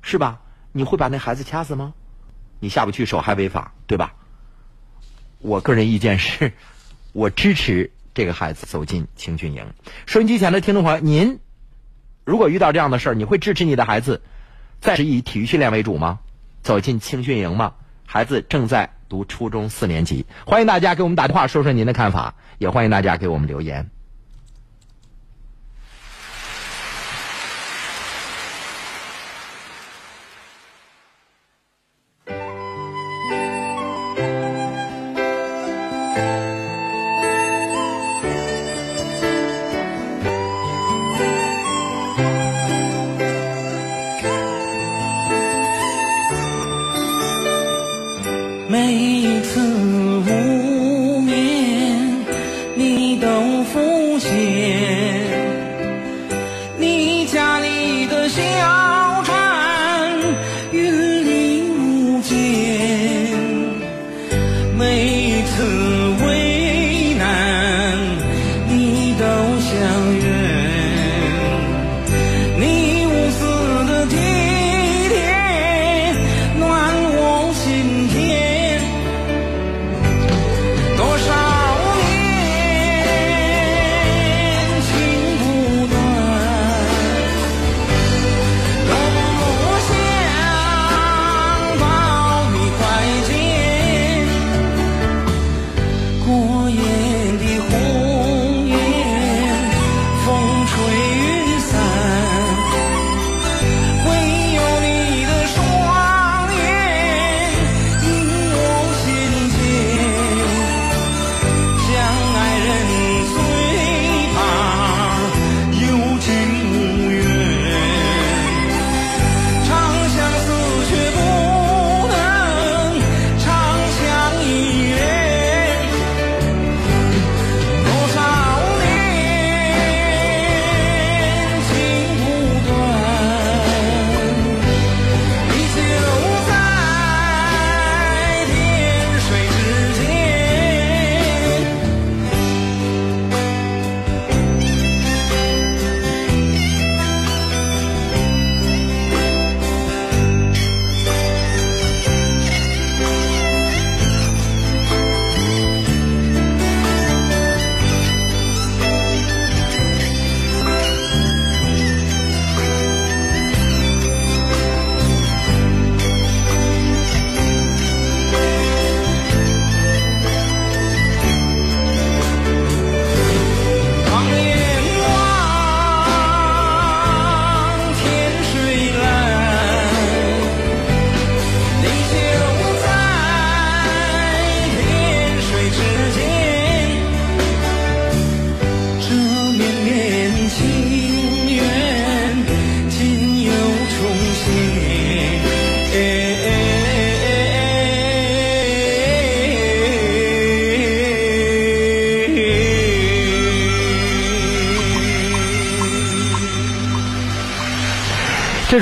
是吧？你会把那孩子掐死吗？你下不去手还违法，对吧？我个人意见是，我支持这个孩子走进青训营。收音机前的听众朋友，您如果遇到这样的事儿，你会支持你的孩子暂时以体育训练为主吗？走进青训营吗？孩子正在读初中四年级，欢迎大家给我们打电话说说您的看法，也欢迎大家给我们留言。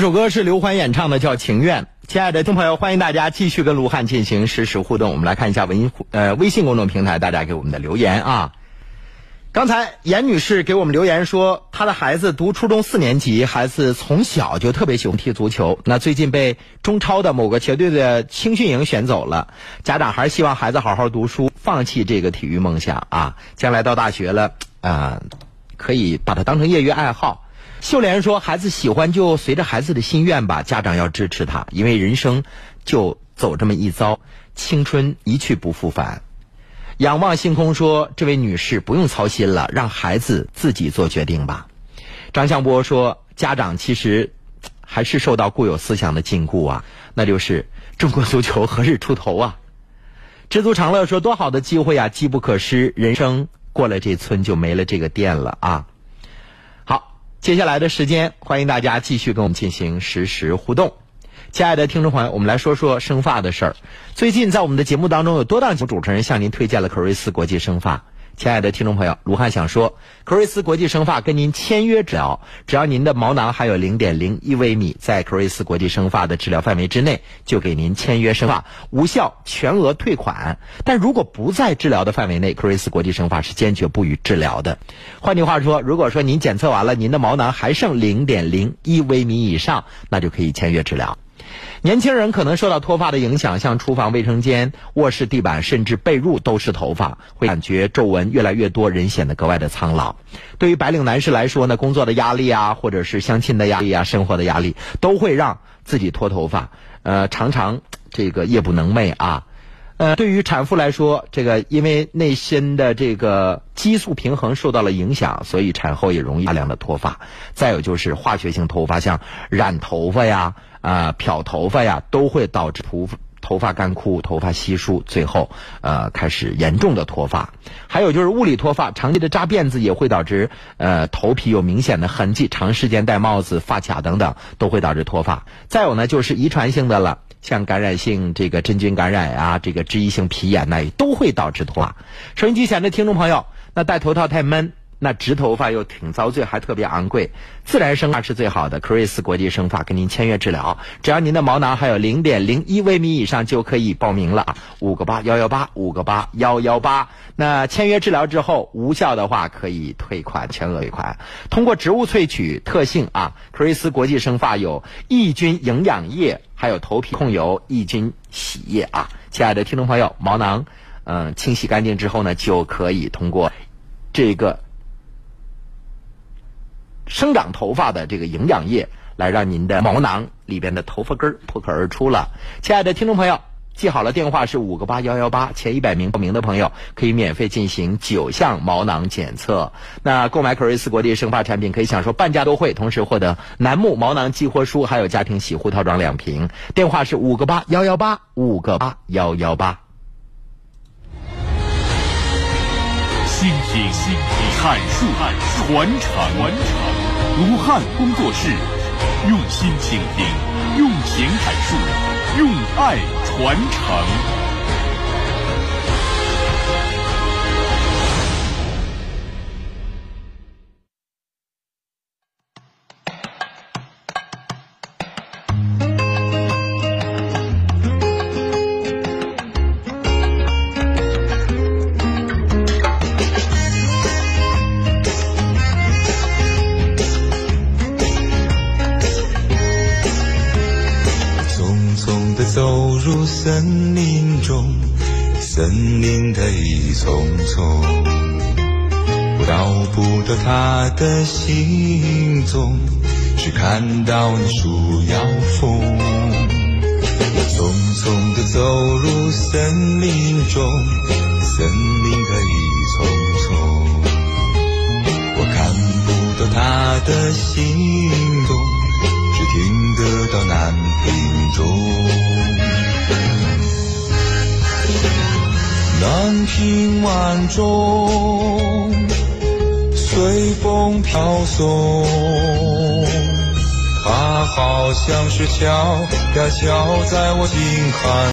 首歌是刘欢演唱的，叫《情愿》。亲爱的听众朋友，欢迎大家继续跟卢汉进行实时互动。我们来看一下微呃微信公众平台大家给我们的留言啊。刚才严女士给我们留言说，她的孩子读初中四年级，孩子从小就特别喜欢踢足球。那最近被中超的某个球队的青训营选走了，家长还是希望孩子好好读书，放弃这个体育梦想啊。将来到大学了啊、可以把它当成业余爱好。秀莲说：“孩子喜欢就随着孩子的心愿吧，家长要支持他，因为人生就走这么一遭，青春一去不复返。”仰望星空说：“这位女士不用操心了，让孩子自己做决定吧。”张向波说：“家长其实还是受到固有思想的禁锢啊，那就是中国足球何日出头啊？”知足常乐说：“多好的机会啊，机不可失，人生过了这村就没了这个店了啊。”接下来的时间，欢迎大家继续跟我们进行实时互动。亲爱的听众朋友，我们来说说生发的事儿。最近在我们的节目当中，有多档节目主持人向您推荐了可瑞斯国际生发。亲爱的听众朋友，卢汉想说，科瑞斯国际生发跟您签约治疗，只要您的毛囊还有零点零一微米，在科瑞斯国际生发的治疗范围之内，就给您签约生发，无效全额退款。但如果不在治疗的范围内，科瑞斯国际生发是坚决不予治疗的。换句话说，如果说您检测完了，您的毛囊还剩零点零一微米以上，那就可以签约治疗。年轻人可能受到脱发的影响，像厨房、卫生间、卧室地板，甚至被褥都是头发，会感觉皱纹越来越多，人显得格外的苍老。对于白领男士来说呢，工作的压力啊，或者是相亲的压力啊，生活的压力，都会让自己脱头发，呃，常常这个夜不能寐啊。呃，对于产妇来说，这个因为内心的这个激素平衡受到了影响，所以产后也容易大量的脱发。再有就是化学性头发，像染头发呀、啊漂头发呀，都会导致头头发干枯、头发稀疏，最后呃开始严重的脱发。还有就是物理脱发，长期的扎辫子也会导致呃头皮有明显的痕迹，长时间戴帽子、发卡等等都会导致脱发。再有呢，就是遗传性的了。像感染性这个真菌感染啊，这个脂溢性皮炎呐，都会导致脱发。收音机前的听众朋友，那戴头套太闷，那植头发又挺遭罪，还特别昂贵。自然生发是最好的，科瑞斯国际生发跟您签约治疗，只要您的毛囊还有零点零一微米以上，就可以报名了啊。五个八幺幺八，五个八幺幺八。那签约治疗之后无效的话，可以退款，全额退款。通过植物萃取特性啊，科瑞斯国际生发有抑菌营养液。还有头皮控油抑菌洗液啊，亲爱的听众朋友，毛囊嗯清洗干净之后呢，就可以通过这个生长头发的这个营养液，来让您的毛囊里边的头发根破壳而出了。亲爱的听众朋友。记好了，电话是五个八幺幺八，前一百名报名的朋友可以免费进行九项毛囊检测。那购买可瑞斯国际生发产品可以享受半价优惠，同时获得楠木毛囊激活书，还有家庭洗护套装两瓶。电话是五个八幺幺八，五个八幺幺八。倾听、阐述、传承，武汉工作室用心倾听，用情阐述。用爱传承。入森林中，森林的一丛丛，我找不到他的行踪，只看到那树摇风。我匆匆地走入森林中，森林的一丛丛，我看不到他的行踪，只听得到南屏钟。南屏晚钟随风飘送，它好像是敲呀敲在我心坎。